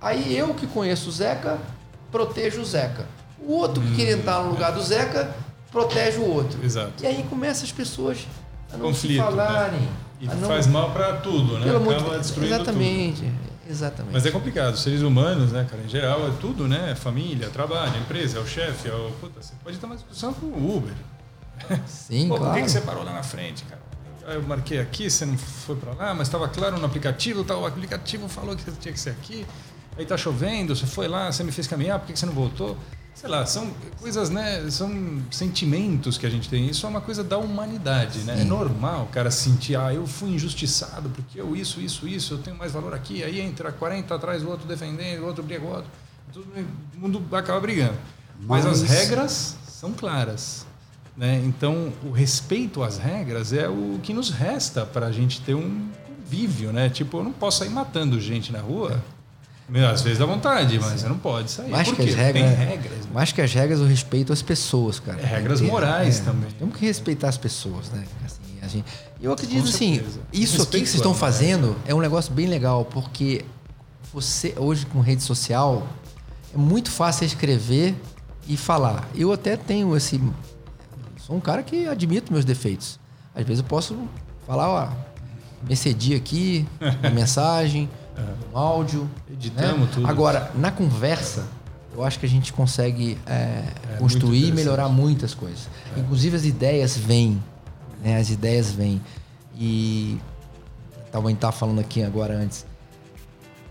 Aí eu que conheço o Zeca, protejo o Zeca. O outro que hum, quer entrar no lugar do Zeca, protege o outro. Exato. E aí começa as pessoas a não Conflito, se né? falarem. Né? E não... faz mal para tudo, né? Pelo Acaba destruindo Exatamente. Tudo. Exatamente. Mas é complicado. Os seres humanos, né, cara, em geral, é tudo, né? É família, trabalho, empresa, é o chefe, é o. Puta, você pode ter uma discussão com o Uber. Sim, Pô, claro. Por que, que você parou lá na frente, cara? eu marquei aqui, você não foi para lá, mas estava claro no aplicativo, tá, o aplicativo falou que você tinha que ser aqui. Aí tá chovendo, você foi lá, você me fez caminhar, por que, que você não voltou? sei lá, são coisas, né? São sentimentos que a gente tem. Isso é uma coisa da humanidade, né? É Sim. É normal o cara sentir, ah, eu fui injustiçado porque eu isso, isso, isso, eu tenho mais valor aqui. Aí entra 40 atrás, o outro defendendo, o outro briga o outro. Todo mundo acaba brigando. Mas, Mas as regras são claras. Né? Então, o respeito às regras é o que nos resta para a gente ter um convívio, né? Tipo, eu não posso sair matando gente na rua. É às vezes dá vontade, mas Sim. você não pode sair. Mais que as regras, Tem regras. Né? Mais que as regras, o respeito às pessoas, cara. É, regras morais é, também. Temos que respeitar as pessoas, né? Assim, a gente, eu acredito assim, isso aqui que vocês estão fazendo é um negócio bem legal, porque você, hoje com rede social, é muito fácil escrever e falar. Eu até tenho esse. Sou um cara que admito meus defeitos. Às vezes eu posso falar, ó, me cedi aqui, uma mensagem um áudio. Editamos né? tudo. Agora, na conversa, eu acho que a gente consegue é, é, construir e melhorar muitas coisas. É. Inclusive as ideias vêm. Né? As ideias vêm. E talvez estar falando aqui agora antes.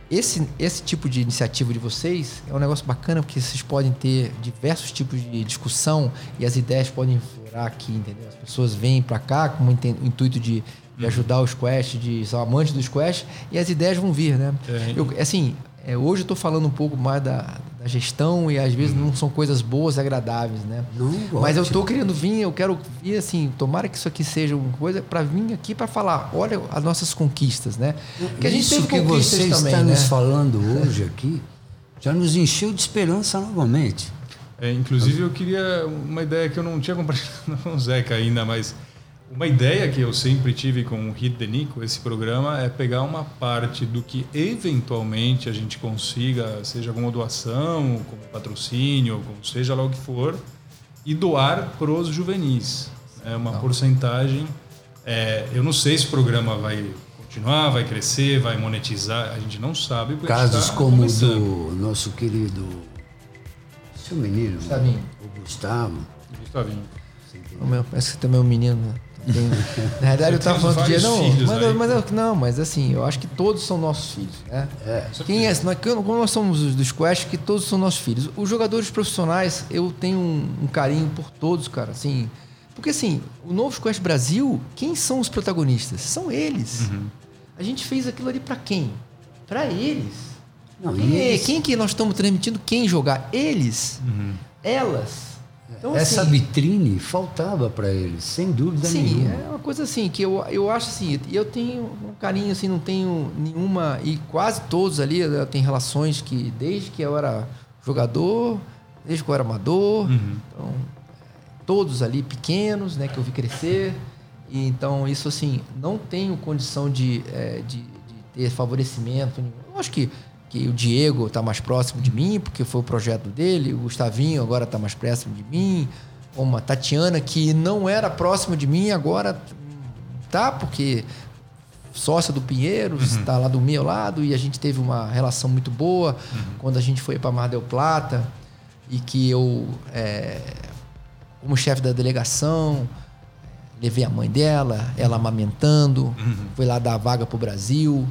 Esse, esse tipo de iniciativa de vocês é um negócio bacana porque vocês podem ter diversos tipos de discussão e as ideias podem florar aqui, entendeu? As pessoas vêm para cá com o intuito de de ajudar os Quest, de são amantes dos Quest, e as ideias vão vir, né? É. Eu, assim, é, hoje eu estou falando um pouco mais da, da gestão e às vezes uhum. não são coisas boas, agradáveis, né? Mas eu estou querendo vir, eu quero vir assim, tomara que isso aqui seja uma coisa para vir aqui para falar, olha as nossas conquistas, né? Que a gente isso que você também, está né? nos falando hoje aqui já nos encheu de esperança novamente. É, inclusive, eu queria uma ideia que eu não tinha compartilhado com o Zeca ainda, mas uma ideia que eu sempre tive com o Hit the Nico, esse programa, é pegar uma parte do que eventualmente a gente consiga, seja como doação, como patrocínio, como seja lá o que for, e doar para os juvenis. É uma não. porcentagem. É, eu não sei se o programa vai continuar, vai crescer, vai monetizar, a gente não sabe. Casos tá como o do nosso querido seu menino, Gustavinho. o Gustavo. Gustavinho. O meu, parece que também é um menino. Né? Tem, na verdade, eu estava falando dia, não, mas, mas, não, mas assim, eu acho que todos são nossos filhos, né? É. Quem é, nós, como nós somos dos Quest, que todos são nossos filhos. Os jogadores profissionais, eu tenho um, um carinho por todos, cara, assim, porque assim, o Novo Quest Brasil, quem são os protagonistas? São eles. Uhum. A gente fez aquilo ali para quem? Para eles. Não, quem, é, quem que nós estamos transmitindo quem jogar? Eles. Uhum. Elas. Então, Essa assim, vitrine faltava para eles, sem dúvida sim, nenhuma. é uma coisa assim que eu, eu acho assim, e eu tenho um carinho assim, não tenho nenhuma e quase todos ali tem relações que desde que eu era jogador, desde que eu era amador, uhum. então todos ali pequenos, né, que eu vi crescer. E então isso assim, não tenho condição de, é, de, de ter favorecimento. Eu acho que que o Diego está mais próximo de mim, porque foi o projeto dele, o Gustavinho agora está mais próximo de mim, uma Tatiana que não era próxima de mim, agora tá, porque sócia do Pinheiros, está uhum. lá do meu lado e a gente teve uma relação muito boa uhum. quando a gente foi para Mar del Plata e que eu, é, como chefe da delegação, levei a mãe dela, ela amamentando, uhum. foi lá dar a vaga para o Brasil.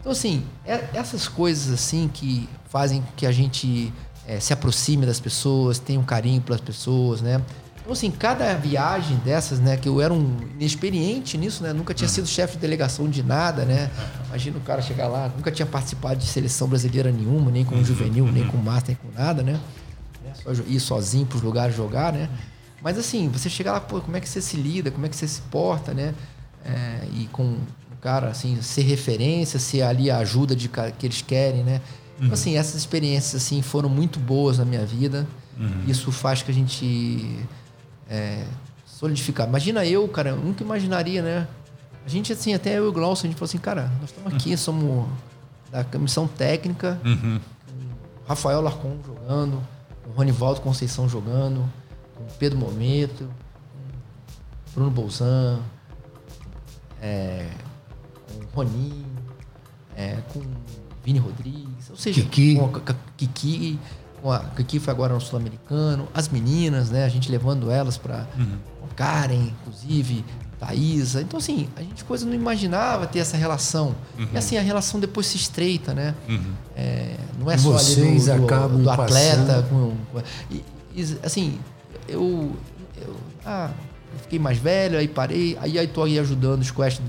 Então, assim, é, essas coisas assim que fazem que a gente é, se aproxime das pessoas, tenha um carinho pelas pessoas, né? Então, assim, cada viagem dessas, né? Que eu era um inexperiente nisso, né? Nunca tinha hum. sido chefe de delegação de nada, né? Imagina o cara chegar lá, nunca tinha participado de seleção brasileira nenhuma, nem com uhum. juvenil, nem com master, nem com nada, né? Só ir sozinho para os lugares jogar, né? Mas, assim, você chegar lá, pô, como é que você se lida, como é que você se porta, né? É, e com cara, assim, ser referência, ser ali a ajuda de que eles querem, né? Então, uhum. assim, essas experiências, assim, foram muito boas na minha vida. Uhum. Isso faz que a gente é, solidificar. Imagina eu, cara, eu nunca imaginaria, né? A gente, assim, até eu e o Glaucio, a gente falou assim, cara, nós estamos aqui, uhum. somos da comissão técnica, uhum. com Rafael Larcon jogando, com Ronivaldo Conceição jogando, com Pedro Momento, com Bruno Bolzan, é, Roninho, é, com Vini Rodrigues, ou seja, Kiki. com a Kiki, com a Kiki foi agora no Sul-Americano, as meninas, né? A gente levando elas para uhum. Karen, inclusive, Thaisa. Então, assim, a gente coisa não imaginava ter essa relação. Uhum. E assim, a relação depois se estreita, né? Uhum. É, não é só Vocês ali do, do, do atleta. Com, com, e, e, assim, eu, eu ah, fiquei mais velho, aí parei, aí estou aí ajudando os quests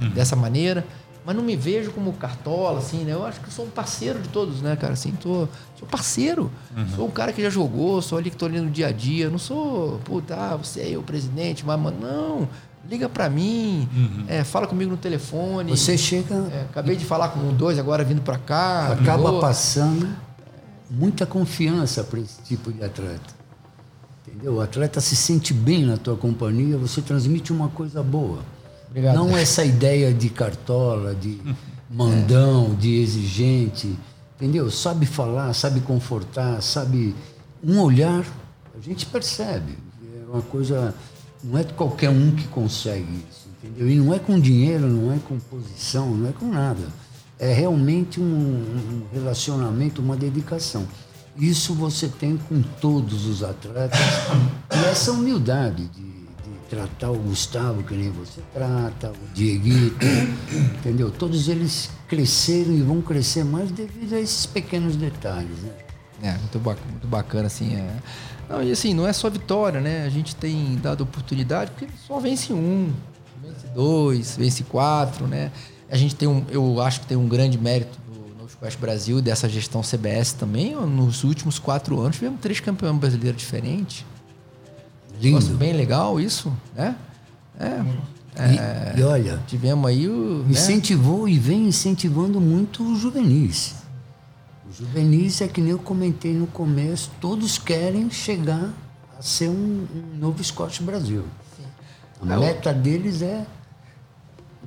uhum. dessa maneira, mas não me vejo como cartola, assim, né? Eu acho que sou um parceiro de todos, né, cara? Assim, tô, sou parceiro. Uhum. Sou um cara que já jogou, sou ali que tô ali no dia a dia. Não sou, puta, ah, você é o presidente, mas, mano, não. Liga para mim, uhum. é, fala comigo no telefone. Você chega. É, acabei de falar com um, dois agora vindo para cá. Acaba ligou. passando muita confiança para esse tipo de atleta. Entendeu? O atleta se sente bem na tua companhia, você transmite uma coisa boa. Obrigado. Não essa ideia de cartola, de mandão, de exigente. Entendeu? Sabe falar, sabe confortar, sabe. Um olhar, a gente percebe. É uma coisa. Não é qualquer um que consegue isso. Entendeu? E não é com dinheiro, não é com posição, não é com nada. É realmente um, um relacionamento, uma dedicação. Isso você tem com todos os atletas. E essa humildade de tratar o Gustavo que nem você trata, o Dieguito, entendeu? Todos eles cresceram e vão crescer mais devido a esses pequenos detalhes, né? É, muito bacana, muito bacana assim. É. Não, e assim, não é só vitória, né? A gente tem dado oportunidade, porque só vence um, vence dois, vence quatro, né? A gente tem um, eu acho que tem um grande mérito Squash Brasil, dessa gestão CBS também. Nos últimos quatro anos tivemos três campeões brasileiros diferentes. Lindo. bem legal isso, né? É. É, e, e, olha, tivemos aí o. Né? Incentivou né? e vem incentivando muito os juvenis. O juvenis é que nem eu comentei no começo, todos querem chegar a ser um, um novo Scott Brasil. A É, meta deles é o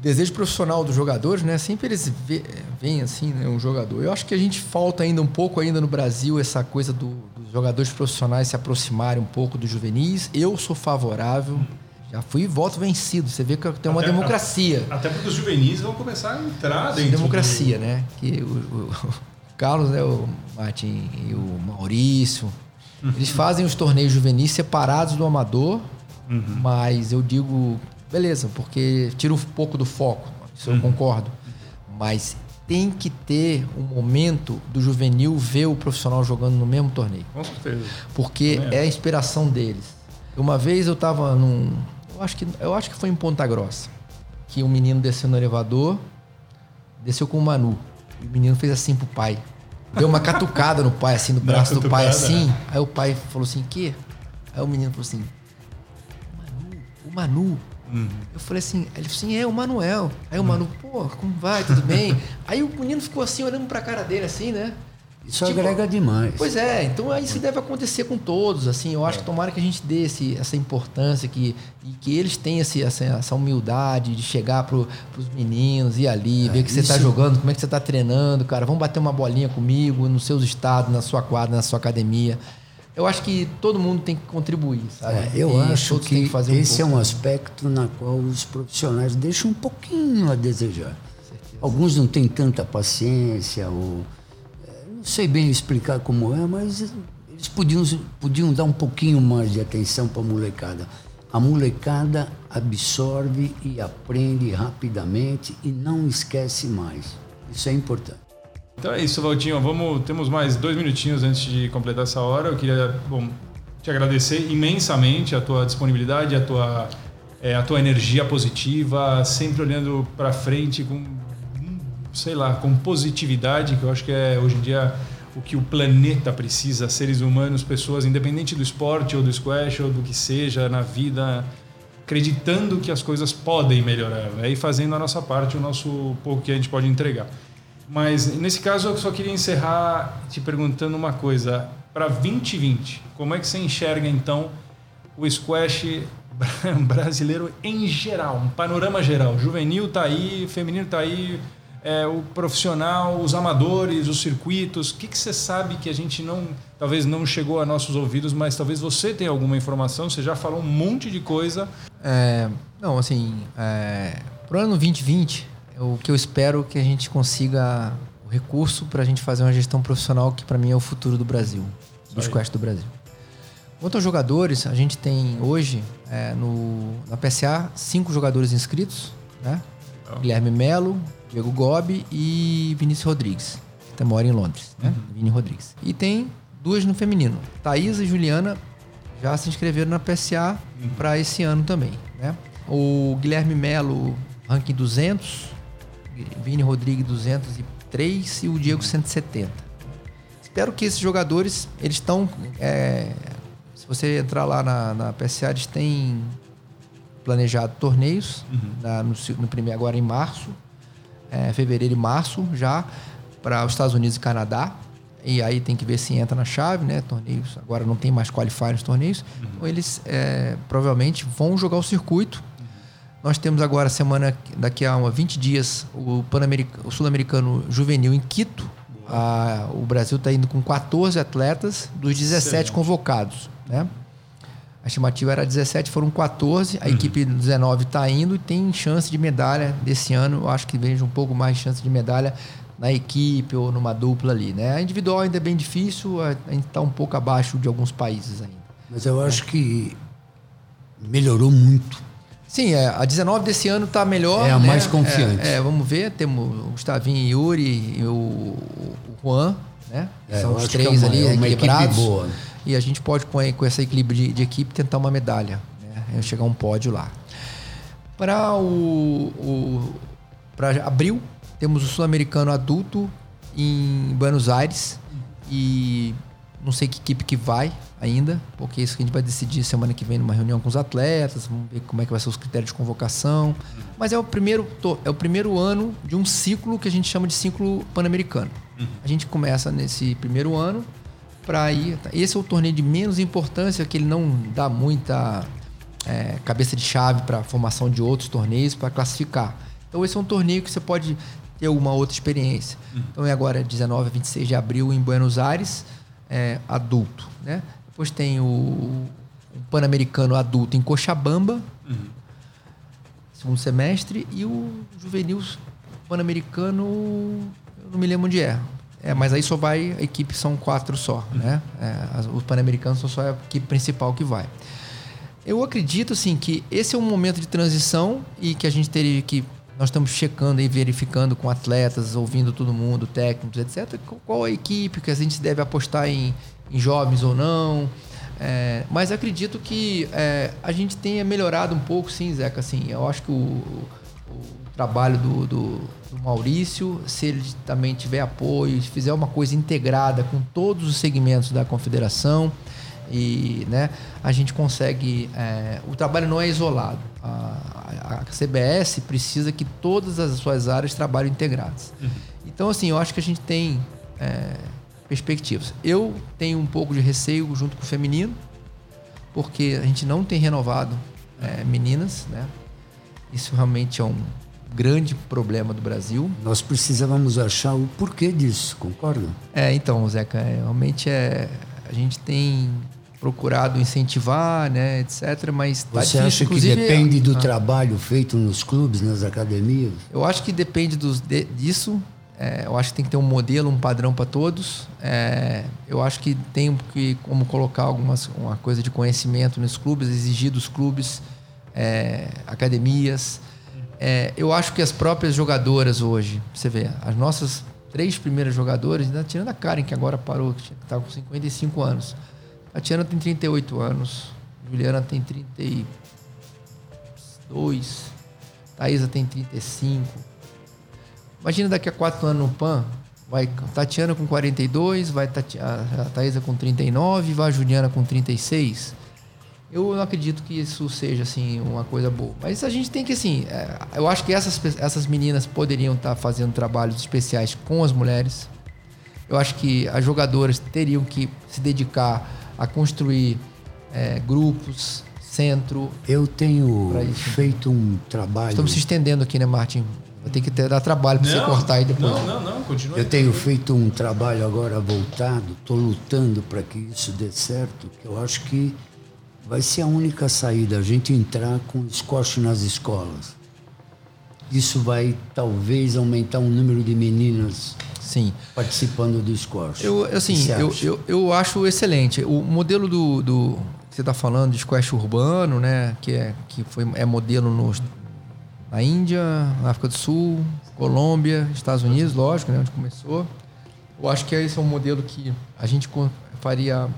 desejo profissional dos jogadores, né? Sempre eles vê- veem assim, né, um jogador. Eu acho que a gente falta ainda um pouco ainda no Brasil essa coisa do- dos jogadores profissionais se aproximarem um pouco dos juvenis. Eu sou favorável. Já fui voto vencido. Você vê que tem uma Até- democracia. Até porque os juvenis vão começar a entrar dentro. democracia, né? Que o, o- o Carlos, né, o Martin e o Maurício, eles fazem os torneios juvenis separados do amador, mas eu digo, beleza, porque tira um pouco do foco, isso eu concordo. Mas tem que ter um momento do juvenil ver o profissional jogando no mesmo torneio. Com certeza. porque é a inspiração deles. Uma vez eu tava num. Eu acho que, eu acho que foi em Ponta Grossa. Que um menino desceu no elevador, desceu com o Manu. E o menino fez assim pro pai. Deu uma catucada no pai, assim, no braço do pai, assim. né? Aí o pai falou assim: que? Aí o menino falou assim: Manu, o Manu. Eu falei assim, ele falou assim, é o Manuel. Aí o Manu, pô, como vai? Tudo bem? Aí o menino ficou assim, olhando pra cara dele, assim, né? Isso Tipo, agrega demais. Pois é, então isso deve acontecer com todos, assim, eu acho que tomara que a gente dê esse, essa importância que, e que eles tenham esse, essa, essa humildade de chegar pro, pros meninos, ir ali, ver que você tá jogando, como é que você tá treinando, cara, vamos bater uma bolinha comigo nos seus estados, na sua quadra, na sua academia. Eu acho que todo mundo tem que contribuir, sabe? É, eu E acho têm que, fazer um esse é um aspecto na qual os profissionais deixam um pouquinho a desejar. Alguns não têm tanta paciência, ou é, não sei bem explicar como é, mas eles podiam, podiam dar um pouquinho mais de atenção para a molecada. A molecada absorve e aprende rapidamente e não esquece mais. Isso é importante. Então é isso, Valtinho. Vamos, temos mais dois minutinhos antes de completar essa hora. Eu queria bom, te agradecer imensamente a tua disponibilidade, a tua, é, a tua energia positiva, sempre olhando para frente com, sei lá, com positividade, que eu acho que é hoje em dia o que o planeta precisa, seres humanos, pessoas, independente do esporte ou do squash ou do que seja na vida, acreditando que as coisas podem melhorar né? e fazendo a nossa parte, o nosso pouco que a gente pode entregar. Mas nesse caso eu só queria encerrar te perguntando uma coisa. Para 2020, como é que você enxerga então o squash brasileiro em geral, um panorama geral? Juvenil tá aí, feminino tá aí, é, o profissional, os amadores, os circuitos. O que, que você sabe que a gente não, talvez não chegou a nossos ouvidos, mas talvez você tenha alguma informação? Você já falou um monte de coisa. É, não, assim, é, pro ano 2020, o que eu espero é que a gente consiga o recurso para a gente fazer uma gestão profissional que para mim é o futuro do Brasil, do squash do Brasil. Quanto aos jogadores, a gente tem hoje é, no, na PSA cinco jogadores inscritos, né? Guilherme Melo, Diego Gobi e Vinícius Rodrigues, que também mora em Londres, né? Vini Rodrigues. E tem duas no feminino. Thaís e Juliana já se inscreveram na PSA para esse ano também, né? O Guilherme Melo, ranking 200, Vini Rodrigues 203 e o Diego 170. Espero que esses jogadores, eles estão... é, se você entrar lá na, na PSA, eles têm planejado torneios na- no, no primeiro agora em março, é, fevereiro e março já para os Estados Unidos e Canadá. E aí tem que ver se entra na chave, né? Torneios agora não tem mais qualifier nos torneios. Então eles é, provavelmente vão jogar o circuito. Nós temos agora semana daqui a uma 20 dias o o Sul-Americano Juvenil em Quito. Ah, o Brasil está indo com 14 atletas dos 17 Excelente. convocados, né? A estimativa era 17, foram 14. A equipe 19 está indo e tem chance de medalha desse ano. Eu acho que vejo um pouco mais de chance de medalha na equipe ou numa dupla ali, né? A individual ainda é bem difícil, a a gente está um pouco abaixo de alguns países ainda. Mas eu acho que melhorou muito. Sim, é, a 19 desse ano está melhor. É a né? mais confiante. É, é, vamos ver, temos o Gustavinho e Yuri e o, o Juan, né? É, São os é três ali é uma equipe equilibrados. boa. E a gente pode, com, com esse equilíbrio de, de equipe, tentar uma medalha. Né? Chegar a um pódio lá. Para o, o para abril, temos o Sul-Americano adulto em Buenos Aires. E não sei que equipe que vai. Ainda, porque isso que a gente vai decidir semana que vem numa reunião com os atletas, vamos ver como é que vai ser os critérios de convocação. Mas é o primeiro, é o primeiro ano de um ciclo que a gente chama de ciclo pan-americano. A gente começa nesse primeiro ano para ir. Esse é o torneio de menos importância, que ele não dá muita é, cabeça de chave para a formação de outros torneios para classificar. Então esse é um torneio que você pode ter uma outra experiência. Então é agora 19 a 26 de abril em Buenos Aires, é, adulto, né? Depois tem o, o Pan-Americano adulto em Cochabamba, uhum. segundo semestre, e o juvenil Pan-Americano, eu não me lembro onde é. É, mas aí só vai, a equipe são quatro só, uhum. né? É, os Pan-Americanos são só a equipe principal que vai. Eu acredito, assim, que esse é um momento de transição e que a gente teria que nós estamos checando e verificando com atletas, ouvindo todo mundo, técnicos, etc. Qual a equipe que a gente deve apostar em, em jovens ou não. É, mas acredito que é, a gente tenha melhorado um pouco, sim, Zeca. Assim, eu acho que o, o, trabalho do, do, do, Maurício, se ele também tiver apoio, se fizer uma coisa integrada com todos os segmentos da confederação, e né, a gente consegue. É, o trabalho não é isolado. A, a, a, CBS precisa que todas as suas áreas trabalhem integradas. Uhum. Então, assim, eu acho que a gente tem. Perspectivas. Eu tenho um pouco de receio junto com o feminino, porque a gente não tem renovado é, meninas, né? Isso realmente é um grande problema do Brasil. Nós precisávamos achar o porquê disso, concorda? É, então, Zeca, é, realmente é a gente tem procurado incentivar, né, etc. Mas tá você difícil, acha que depende do ah, trabalho feito nos clubes, nas academias? Eu acho que depende dos, de, disso. É, eu acho que tem que ter um modelo, um padrão para todos. É, eu acho que tem que como colocar algumas uma coisa de conhecimento nos clubes, exigir dos clubes, é, academias. É, eu acho que as próprias jogadoras hoje, você vê, as nossas três primeiras jogadoras, ainda tirando a Karen que agora parou, que está com 55 anos. A Tiana tem 38 anos, Juliana tem 32, Thaisa tem 35. Imagina daqui a quatro anos no PAN, vai Tatiana com 42, vai a Thaisa com 39, vai a Juliana com 36. Eu não acredito que isso seja assim uma coisa boa. Mas a gente tem que assim, é, eu acho que essas, essas meninas poderiam estar fazendo trabalhos especiais com as mulheres. Eu acho que as jogadoras teriam que se dedicar a construir é, grupos, centro. Eu tenho feito um trabalho. Estamos se estendendo aqui, né, Martin? Vai ter que ter, dar trabalho para você cortar aí depois. Não, não, não, continua. Eu tenho feito um trabalho agora voltado, estou lutando para que isso dê certo, que eu acho que vai ser a única saída, a gente entrar com squash nas escolas. Isso vai talvez aumentar o número de meninas Sim. participando do squash. Eu, assim, eu, eu, eu, acho excelente. O modelo do, do que você está falando de squash urbano, né, que é, que foi, é modelo nos na Índia, na África do Sul, Colômbia, Estados Unidos, lógico, né, onde começou. Eu acho que esse é um modelo que a gente faria,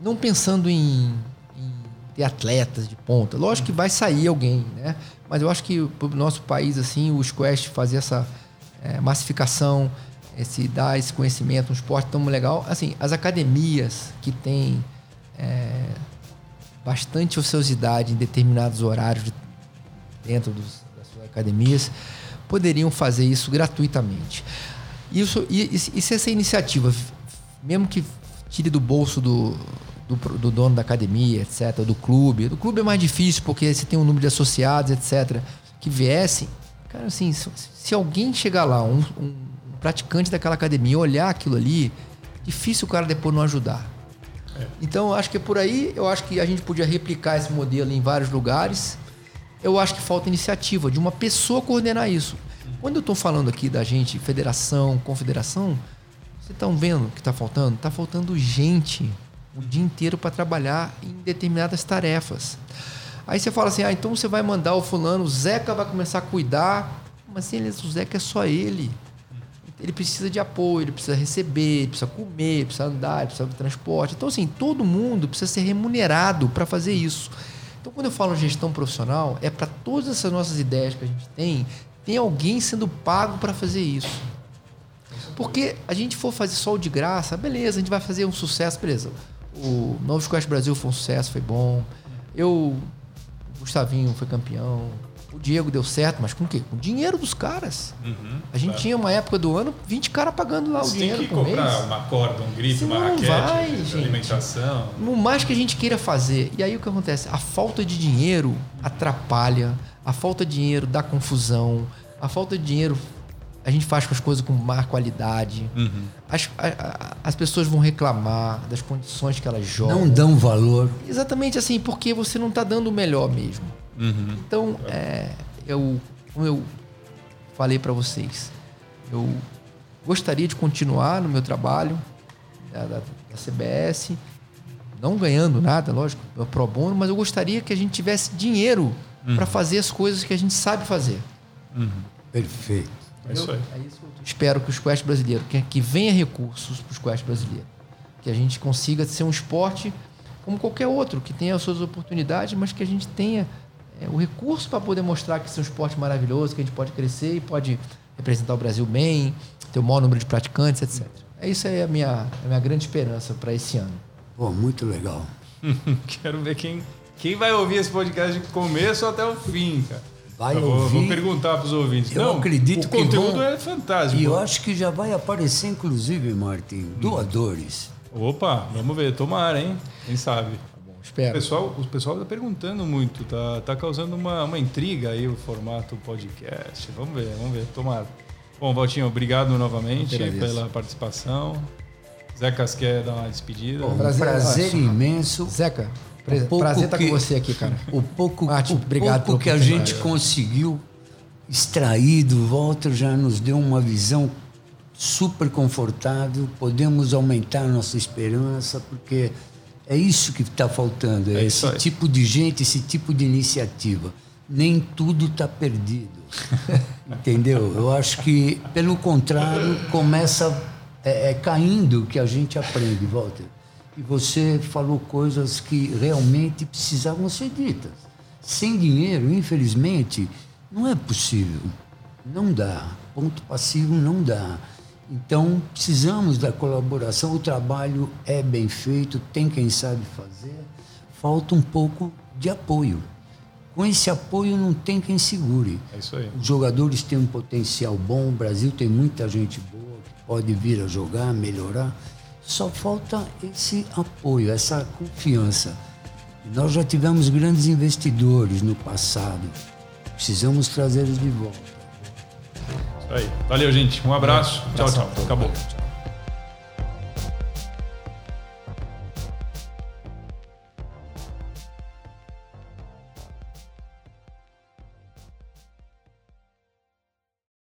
não pensando em, em ter atletas de ponta. Lógico que vai sair alguém, né? Mas eu acho que para o nosso país, assim, o squash fazer essa é, massificação, esse dar esse conhecimento, um esporte tão legal. Assim, as academias que têm é, bastante ociosidade em determinados horários de dentro dos, das suas academias, poderiam fazer isso gratuitamente. Isso, e, e se essa iniciativa, mesmo que tire do bolso do, do, do, dono da academia, etc., do clube, do clube é mais difícil porque você tem um número de associados, etc., que viessem, cara, assim, se, se alguém chegar lá, um, um praticante daquela academia, olhar aquilo ali, difícil o cara depois não ajudar. É. Então, acho que é por aí, eu acho que a gente podia replicar esse modelo em vários lugares eu acho que falta iniciativa de uma pessoa coordenar isso. Quando eu estou falando aqui da gente, federação, confederação, vocês estão vendo o que está faltando? Está faltando gente o dia inteiro para trabalhar em determinadas tarefas. Aí você fala assim, ah, então você vai mandar o fulano, o Zeca vai começar a cuidar. Mas ele, o Zeca é só ele. Ele precisa de apoio, ele precisa receber, ele precisa comer, ele precisa andar, ele precisa de transporte. Então, assim, todo mundo precisa ser remunerado para fazer isso. Então, quando eu falo gestão profissional, é para todas essas nossas ideias que a gente tem, tem alguém sendo pago para fazer isso. Porque a gente for fazer sol de graça, beleza, a gente vai fazer um sucesso, beleza. O Novo Squash Brasil foi um sucesso, foi bom. Eu, o Gustavinho foi campeão. O Diego deu certo, mas com o quê? Com o dinheiro dos caras. Uhum, a gente claro. tinha uma época do ano 20 caras pagando lá Você o dinheiro tem que por comprar mês. uma corda, um grito, Senão uma raquete, vai, alimentação. No mais que a gente queira fazer. E aí o que acontece? A falta de dinheiro atrapalha, a falta de dinheiro dá confusão, a falta de dinheiro a gente faz com as coisas com má qualidade. Uhum. As, a- a- as pessoas vão reclamar das condições que elas jogam. Não dão valor. Exatamente assim, porque você não está dando o melhor mesmo. Uhum. Então, é, eu, como eu falei para vocês, eu gostaria de continuar no meu trabalho da, da- da CBS, não ganhando nada, lógico, é pro bono, mas eu gostaria que a gente tivesse dinheiro para fazer as coisas que a gente sabe fazer. Perfeito. É isso aí. É isso que eu espero que o squash brasileiro, que, que venha recursos para o squash brasileiro. Que a gente consiga ser um esporte como qualquer outro, que tenha as suas oportunidades, mas que a gente tenha é, o recurso para poder mostrar que isso é um esporte maravilhoso, que a gente pode crescer e pode representar o Brasil bem, ter o maior número de praticantes, etc. É isso aí a minha, a minha grande esperança para esse ano. Pô, muito legal. Quero ver quem, quem vai ouvir esse podcast de começo até o fim, cara. Vai eu vou, ouvir. vou perguntar para os ouvintes. Eu Não, acredito o que conteúdo vão- é fantástico. E eu acho que já vai aparecer, inclusive, Martin, doadores. Opa, vamos ver. Tomara, hein? Quem sabe? Bom, O espero. pessoal, o pessoal tá perguntando muito, tá, tá causando uma, uma intriga aí o formato podcast. Vamos ver, vamos ver, tomara. Bom, Valtinho, obrigado novamente pela participação. Zecas quer dar uma despedida? Um Prazer. prazer, imenso. Zeca, pra- pouco prazer estar que- com você aqui, cara. O pouco, Martin, o obrigado pouco que a gente conseguiu extrair do Walter já nos deu uma visão super confortável. Podemos aumentar nossa esperança, porque é isso que está faltando. É, É esse tipo de gente, esse tipo de iniciativa. Nem tudo está perdido. Entendeu? Eu acho que, pelo contrário, começa é, é caindo que a gente aprende, Walter. E você falou coisas que realmente precisavam ser ditas. Sem dinheiro, infelizmente, não é possível. Não dá. Ponto passivo não dá. Então, precisamos da colaboração. O trabalho é bem feito, tem quem sabe fazer. Falta um pouco de apoio. Com esse apoio, não tem quem segure. É isso aí. Os jogadores têm um potencial bom, o Brasil tem muita gente boa que pode vir a jogar, melhorar. Só falta esse apoio, essa confiança. Nós já tivemos grandes investidores no passado. Precisamos trazê-los de volta. Aí. Valeu, gente. Um abraço. Tchau, tchau. Acabou.